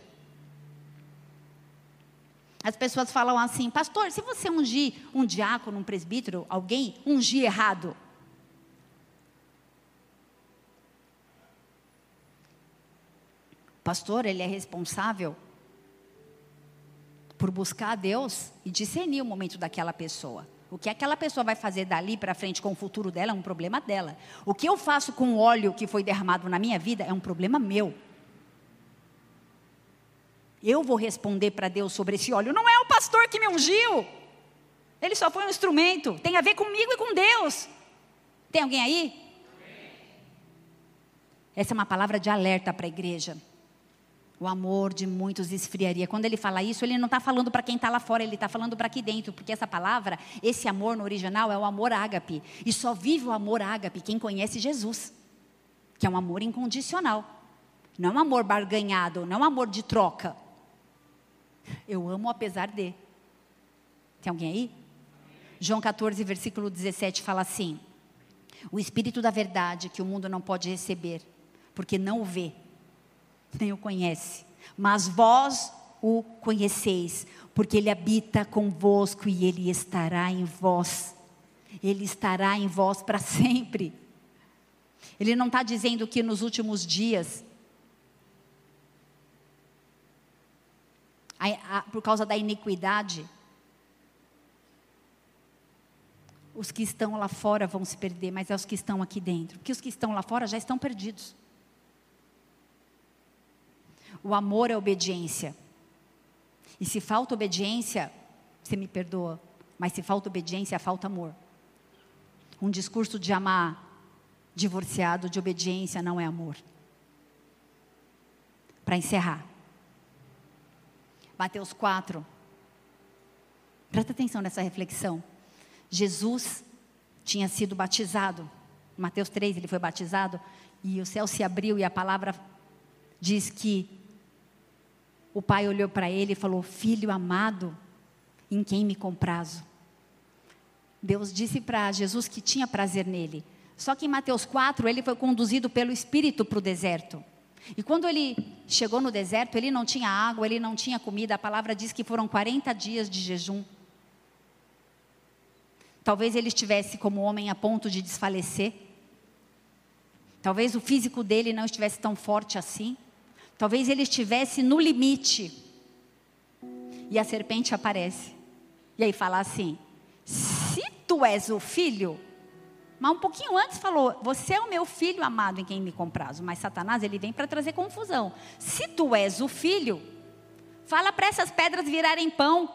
As pessoas falam assim, pastor, se você ungir um diácono, um presbítero, alguém, ungir errado. Pastor, ele é responsável por buscar a Deus e discernir o momento daquela pessoa. O que aquela pessoa vai fazer dali para frente com o futuro dela é um problema dela. O que eu faço com o óleo que foi derramado na minha vida é um problema meu. Eu vou responder para Deus sobre esse óleo. Não é o pastor que me ungiu. Ele só foi um instrumento. Tem a ver comigo e com Deus. Tem alguém aí? Essa é uma palavra de alerta para a igreja. O amor de muitos esfriaria. Quando ele fala isso, ele não está falando para quem está lá fora, ele está falando para aqui dentro, porque essa palavra, esse amor no original é o amor ágape. E só vive o amor ágape quem conhece Jesus, que é um amor incondicional. Não é um amor barganhado, não é um amor de troca. Eu amo apesar de. Tem alguém aí? João 14, versículo 17 fala assim: O Espírito da Verdade que o mundo não pode receber, porque não o vê, nem o conhece, mas vós o conheceis, porque ele habita convosco e ele estará em vós. Ele estará em vós para sempre. Ele não está dizendo que nos últimos dias, a, a, por causa da iniquidade, os que estão lá fora vão se perder, mas é os que estão aqui dentro. Porque os que estão lá fora já estão perdidos. O amor é obediência. E se falta obediência, você me perdoa, mas se falta obediência, falta amor. Um discurso de amar divorciado de obediência não é amor. Para encerrar. Mateus 4. Presta atenção nessa reflexão. Jesus tinha sido batizado. Mateus 3, ele foi batizado e o céu se abriu e a palavra diz que o pai olhou para ele e falou: Filho amado, em quem me comprazo? Deus disse para Jesus que tinha prazer nele. Só que em Mateus 4, ele foi conduzido pelo Espírito para o deserto. E quando ele chegou no deserto, ele não tinha água, ele não tinha comida. A palavra diz que foram 40 dias de jejum. Talvez ele estivesse como homem a ponto de desfalecer. Talvez o físico dele não estivesse tão forte assim. Talvez ele estivesse no limite. E a serpente aparece. E aí fala assim: Se tu és o filho, mas um pouquinho antes falou: Você é o meu filho amado em quem me comprazo. Mas Satanás ele vem para trazer confusão. Se tu és o filho, fala para essas pedras virarem pão.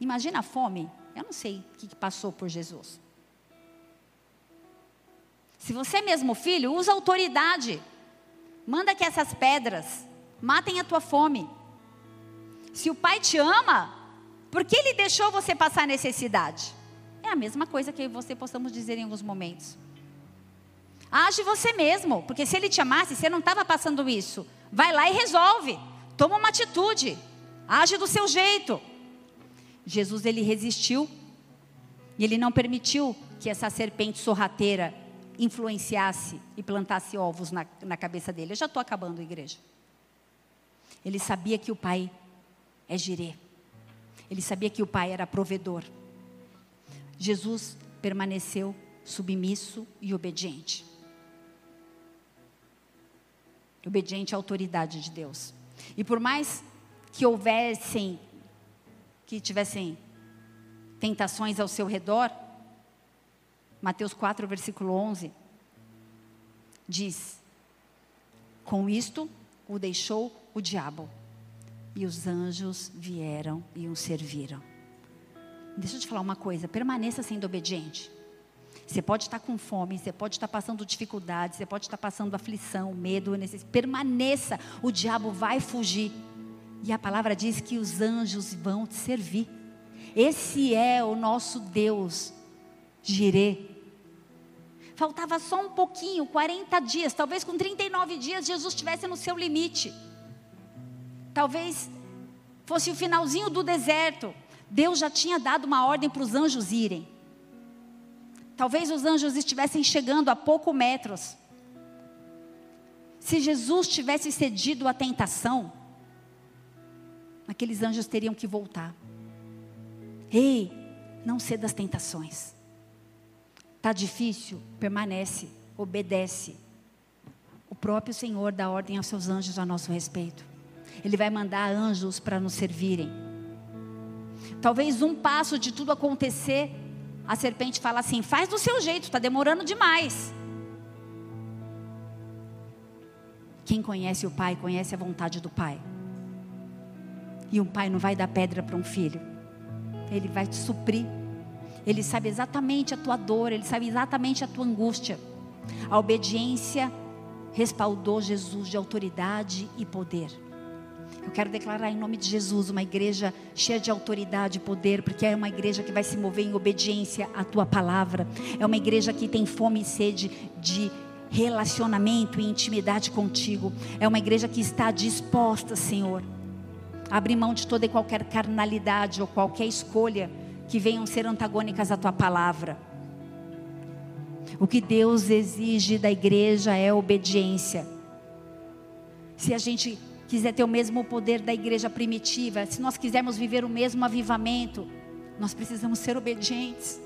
Imagina a fome. Eu não sei o que passou por Jesus. Se você é mesmo filho, usa autoridade. Manda que essas pedras matem a tua fome. Se o pai te ama, por que ele deixou você passar necessidade? É a mesma coisa que você possamos dizer em alguns momentos. Age você mesmo, porque se ele te amasse, você não estava passando isso. Vai lá e resolve. Toma uma atitude. Age do seu jeito. Jesus ele resistiu e ele não permitiu que essa serpente sorrateira influenciasse e plantasse ovos na, na cabeça dele. Eu já estou acabando, igreja. Ele sabia que o pai é girê. Ele sabia que o pai era provedor. Jesus permaneceu submisso e obediente. Obediente à autoridade de Deus. E por mais que houvessem, que tivessem tentações ao seu redor, Mateus 4, versículo 11, diz: Com isto o deixou o diabo, e os anjos vieram e o serviram. Deixa eu te falar uma coisa: permaneça sendo obediente. Você pode estar com fome, você pode estar passando dificuldade, você pode estar passando aflição, medo, necessidade. Permaneça, o diabo vai fugir. E a palavra diz que os anjos vão te servir. Esse é o nosso Deus, Jirê. Faltava só um pouquinho, 40 dias, talvez com 39 dias Jesus estivesse no seu limite. Talvez fosse o finalzinho do deserto. Deus já tinha dado uma ordem para os anjos irem. Talvez os anjos estivessem chegando a poucos metros. Se Jesus tivesse cedido à tentação, aqueles anjos teriam que voltar. Ei, não ceda às tentações. Está difícil? Permanece, obedece. O próprio Senhor dá ordem aos seus anjos a nosso respeito. Ele vai mandar anjos para nos servirem. Talvez um passo de tudo acontecer, a serpente fala assim: faz do seu jeito, está demorando demais. Quem conhece o pai, conhece a vontade do pai. E um pai não vai dar pedra para um filho, ele vai te suprir. Ele sabe exatamente a tua dor, ele sabe exatamente a tua angústia. A obediência respaldou Jesus de autoridade e poder. Eu quero declarar em nome de Jesus uma igreja cheia de autoridade e poder, porque é uma igreja que vai se mover em obediência à tua palavra. É uma igreja que tem fome e sede de relacionamento e intimidade contigo. É uma igreja que está disposta, Senhor, Abre mão de toda e qualquer carnalidade ou qualquer escolha que venham ser antagônicas à tua palavra. O que Deus exige da igreja é obediência. Se a gente quiser ter o mesmo poder da igreja primitiva, se nós quisermos viver o mesmo avivamento, nós precisamos ser obedientes.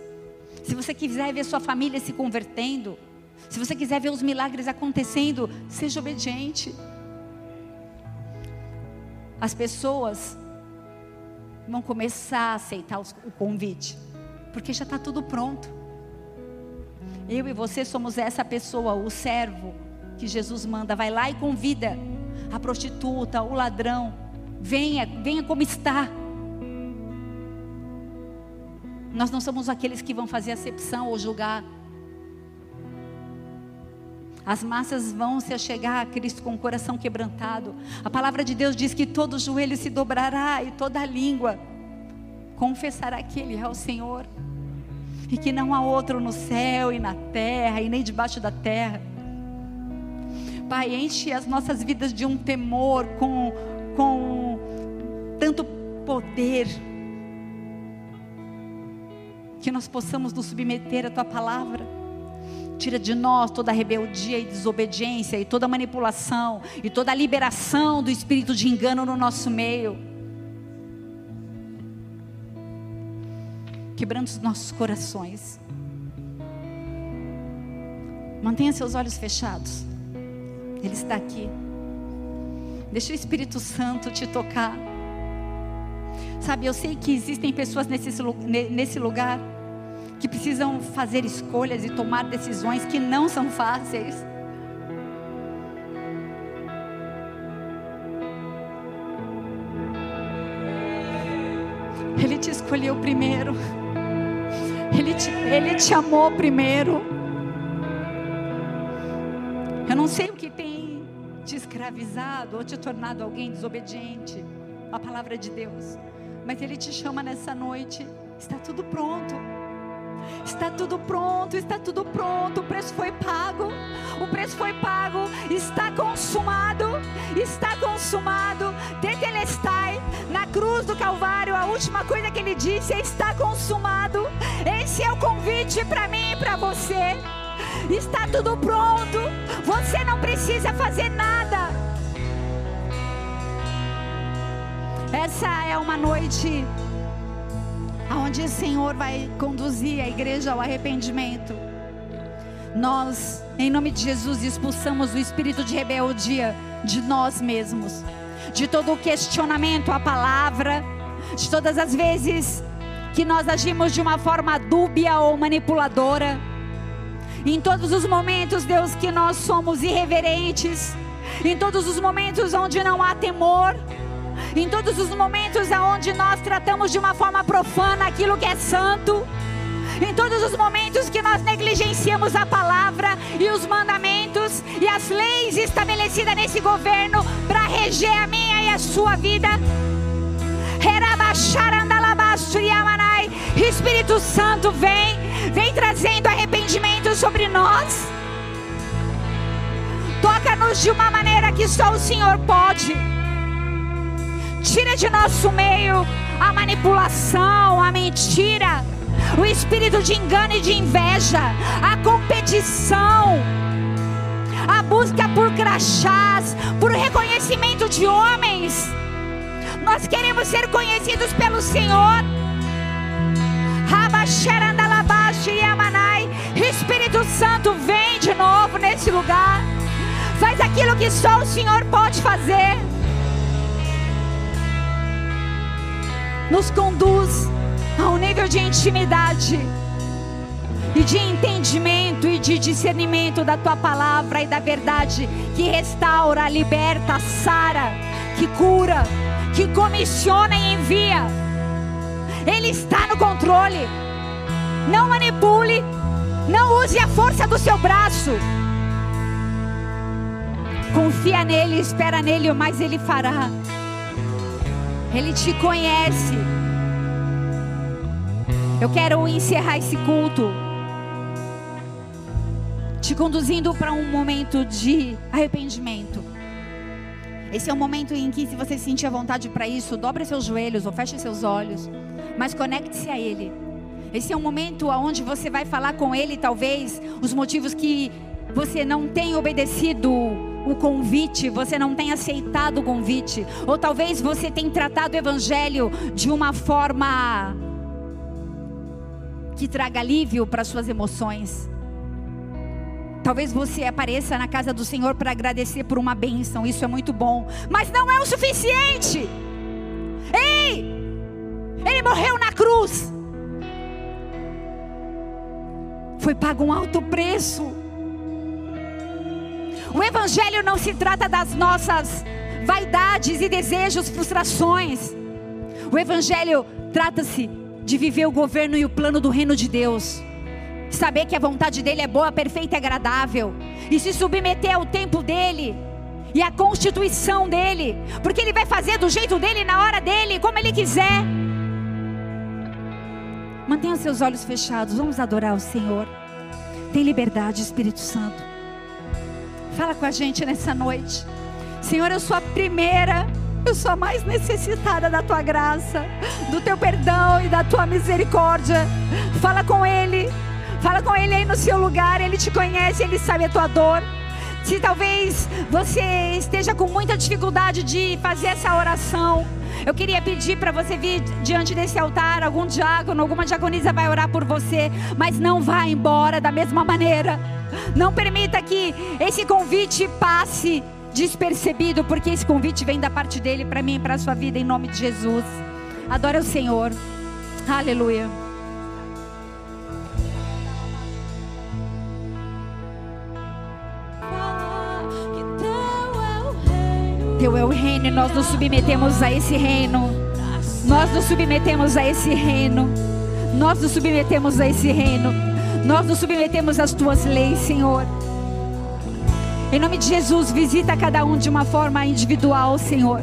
Se você quiser ver sua família se convertendo, se você quiser ver os milagres acontecendo, seja obediente. As pessoas vão começar a aceitar o convite, porque já está tudo pronto. Eu e você somos essa pessoa, o servo que Jesus manda, vai lá e convida a prostituta, o ladrão, venha, venha como está. Nós não somos aqueles que vão fazer acepção ou julgar. As massas vão se achegar a Cristo com o coração quebrantado. A palavra de Deus diz que todo joelho se dobrará e toda língua confessará que Ele é o Senhor. E que não há outro no céu e na terra e nem debaixo da terra. Pai, enche as nossas vidas de um temor com, com tanto poder. Que nós possamos nos submeter à Tua palavra Tira de nós toda rebeldia e desobediência e toda manipulação e toda liberação do espírito de engano no nosso meio. Quebrando os nossos corações. Mantenha seus olhos fechados. Ele está aqui. Deixa o Espírito Santo te tocar. Sabe, eu sei que existem pessoas nesse, nesse lugar que precisam fazer escolhas e tomar decisões que não são fáceis. Ele te escolheu primeiro. Ele te, ele te amou primeiro. Eu não sei o que tem te escravizado ou te tornado alguém desobediente à palavra de Deus. Mas Ele te chama nessa noite. Está tudo pronto. Está tudo pronto, está tudo pronto. O preço foi pago. O preço foi pago. Está consumado. Está consumado. Tetelestai. Na cruz do Calvário, a última coisa que ele disse é: está consumado. Esse é o convite para mim e para você. Está tudo pronto. Você não precisa fazer nada. Essa é uma noite aonde o Senhor vai conduzir a igreja ao arrependimento. Nós, em nome de Jesus, expulsamos o espírito de rebeldia de nós mesmos, de todo o questionamento à palavra, de todas as vezes que nós agimos de uma forma dúbia ou manipuladora. Em todos os momentos, Deus, que nós somos irreverentes, em todos os momentos onde não há temor, em todos os momentos aonde nós tratamos de uma forma profana aquilo que é santo, em todos os momentos que nós negligenciamos a palavra e os mandamentos e as leis estabelecidas nesse governo para reger a minha e a sua vida. Espírito Santo vem, vem trazendo arrependimento sobre nós. Toca-nos de uma maneira que só o Senhor pode. Tira de nosso meio a manipulação, a mentira, o espírito de engano e de inveja, a competição, a busca por crachás, por reconhecimento de homens. Nós queremos ser conhecidos pelo Senhor. Espírito Santo, vem de novo nesse lugar. Faz aquilo que só o Senhor pode fazer. Nos conduz a um nível de intimidade e de entendimento e de discernimento da tua palavra e da verdade que restaura, liberta, sara, que cura, que comissiona e envia. Ele está no controle. Não manipule, não use a força do seu braço. Confia nele, espera nele, mas ele fará. Ele te conhece. Eu quero encerrar esse culto te conduzindo para um momento de arrependimento. Esse é o momento em que, se você sentir a vontade para isso, dobre seus joelhos ou feche seus olhos, mas conecte-se a Ele. Esse é um momento onde você vai falar com Ele, talvez, os motivos que você não tem obedecido o convite, você não tem aceitado o convite, ou talvez você tenha tratado o Evangelho de uma forma que traga alívio para suas emoções. Talvez você apareça na casa do Senhor para agradecer por uma bênção, isso é muito bom, mas não é o suficiente. Ei! Ele morreu na cruz. Foi pago um alto preço. O Evangelho não se trata das nossas vaidades e desejos, frustrações. O Evangelho trata-se de viver o governo e o plano do reino de Deus saber que a vontade dele é boa, perfeita e agradável, e se submeter ao tempo dele e à constituição dele, porque ele vai fazer do jeito dele, na hora dele, como ele quiser. Mantenha seus olhos fechados, vamos adorar o Senhor. Tem liberdade, Espírito Santo. Fala com a gente nessa noite. Senhor, eu sou a primeira, eu sou a mais necessitada da tua graça, do teu perdão e da tua misericórdia. Fala com Ele. Fala com Ele aí no seu lugar, Ele te conhece, Ele sabe a tua dor. Se talvez você esteja com muita dificuldade de fazer essa oração, eu queria pedir para você vir diante desse altar, algum diácono, alguma diaconisa vai orar por você, mas não vá embora da mesma maneira. Não permita que esse convite passe despercebido, porque esse convite vem da parte dele para mim e para a sua vida, em nome de Jesus. Adora o Senhor. Aleluia. Teu é o reino e nós nos submetemos a esse reino. Nós nos submetemos a esse reino. Nós nos submetemos a esse reino. Nós nos submetemos às tuas leis, Senhor. Em nome de Jesus, visita cada um de uma forma individual, Senhor.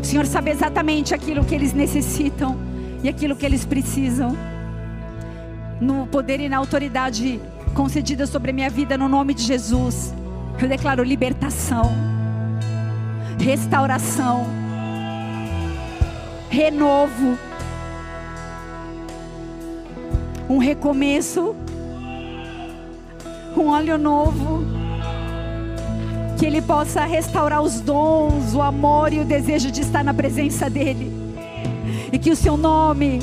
O Senhor sabe exatamente aquilo que eles necessitam e aquilo que eles precisam. No poder e na autoridade concedida sobre a minha vida, no nome de Jesus, eu declaro libertação restauração, renovo, um recomeço, um óleo novo, que Ele possa restaurar os dons, o amor e o desejo de estar na presença dEle, e que o Seu nome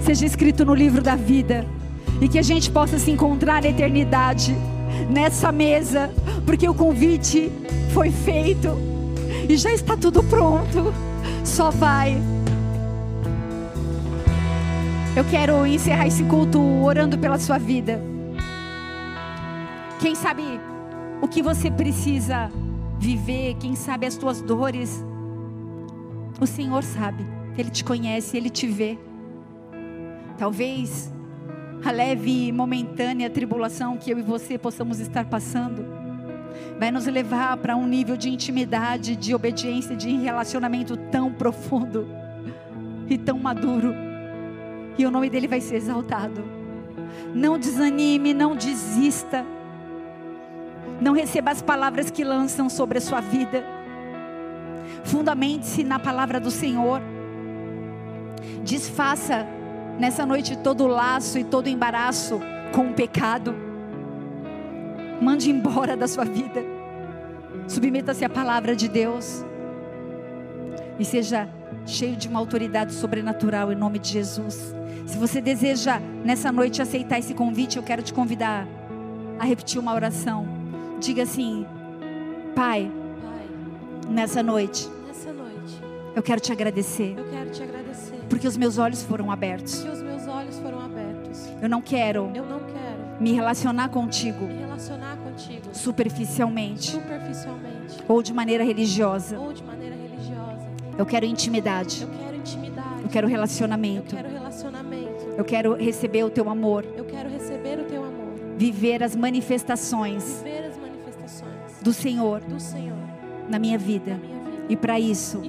seja escrito no livro da vida, e que a gente possa se encontrar na eternidade nessa mesa, porque o convite foi feito e já está tudo pronto. Só vai. Eu quero encerrar esse culto orando pela sua vida. Quem sabe o que você precisa viver, quem sabe as tuas dores. O Senhor sabe, Ele te conhece, Ele te vê. Talvez a leve e momentânea tribulação que eu e você possamos estar passando vai nos levar para um nível de intimidade, de obediência, de relacionamento tão profundo e tão maduro. E o nome dele vai ser exaltado. Não desanime, não desista. Não receba as palavras que lançam sobre a sua vida. Fundamente-se na palavra do Senhor. Desfaça nessa noite todo o laço e todo o embaraço com o pecado Mande embora da sua vida. Submeta-se à palavra de Deus. E seja cheio de uma autoridade sobrenatural em nome de Jesus. Se você deseja nessa noite aceitar esse convite, eu quero te convidar a repetir uma oração. Diga assim: Pai, Pai nessa noite, nessa noite, eu quero te agradecer. Eu quero te agradecer. Porque os meus olhos foram abertos. Porque os meus olhos foram abertos. Eu não quero. Eu não quero me relacionar contigo. Me relacionar contigo. Superficialmente. Superficialmente. Ou de maneira religiosa. Ou de maneira religiosa. Eu quero intimidade. Eu quero intimidade. Eu quero relacionamento. Eu quero relacionamento. Eu quero receber o teu amor. Eu quero receber o teu amor. Viver as manifestações. Viver as manifestações do Senhor. Do Senhor. Na minha vida. Na minha vida. E para isso,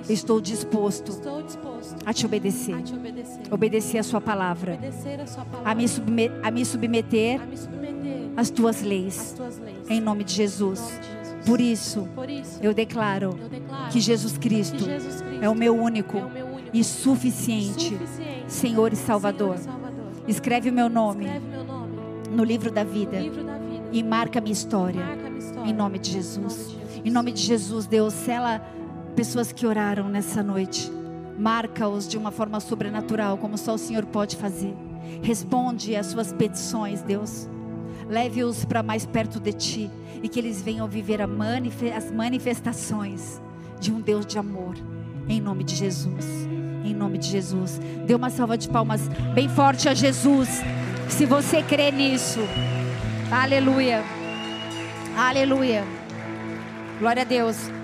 isso, estou disposto, estou disposto a, te obedecer, a te obedecer, obedecer a sua palavra, a, sua palavra a, me, submet, a me submeter, a me submeter às tuas leis, tuas leis em nome de Jesus. Em nome de Jesus. Por isso, eu declaro que Jesus Cristo é o meu único é e suficiente Senhor e Salvador. Escreve o meu nome no livro da vida e marca minha história. Marca a minha história. Em nome de Jesus. Em nome de Jesus, Deus, sela pessoas que oraram nessa noite. Marca-os de uma forma sobrenatural, como só o Senhor pode fazer. Responde às suas petições, Deus. Leve-os para mais perto de Ti e que eles venham viver as manifestações de um Deus de amor. Em nome de Jesus. Em nome de Jesus. Dê uma salva de palmas bem forte a Jesus. Se você crê nisso. Aleluia. Aleluia. Glória a Deus.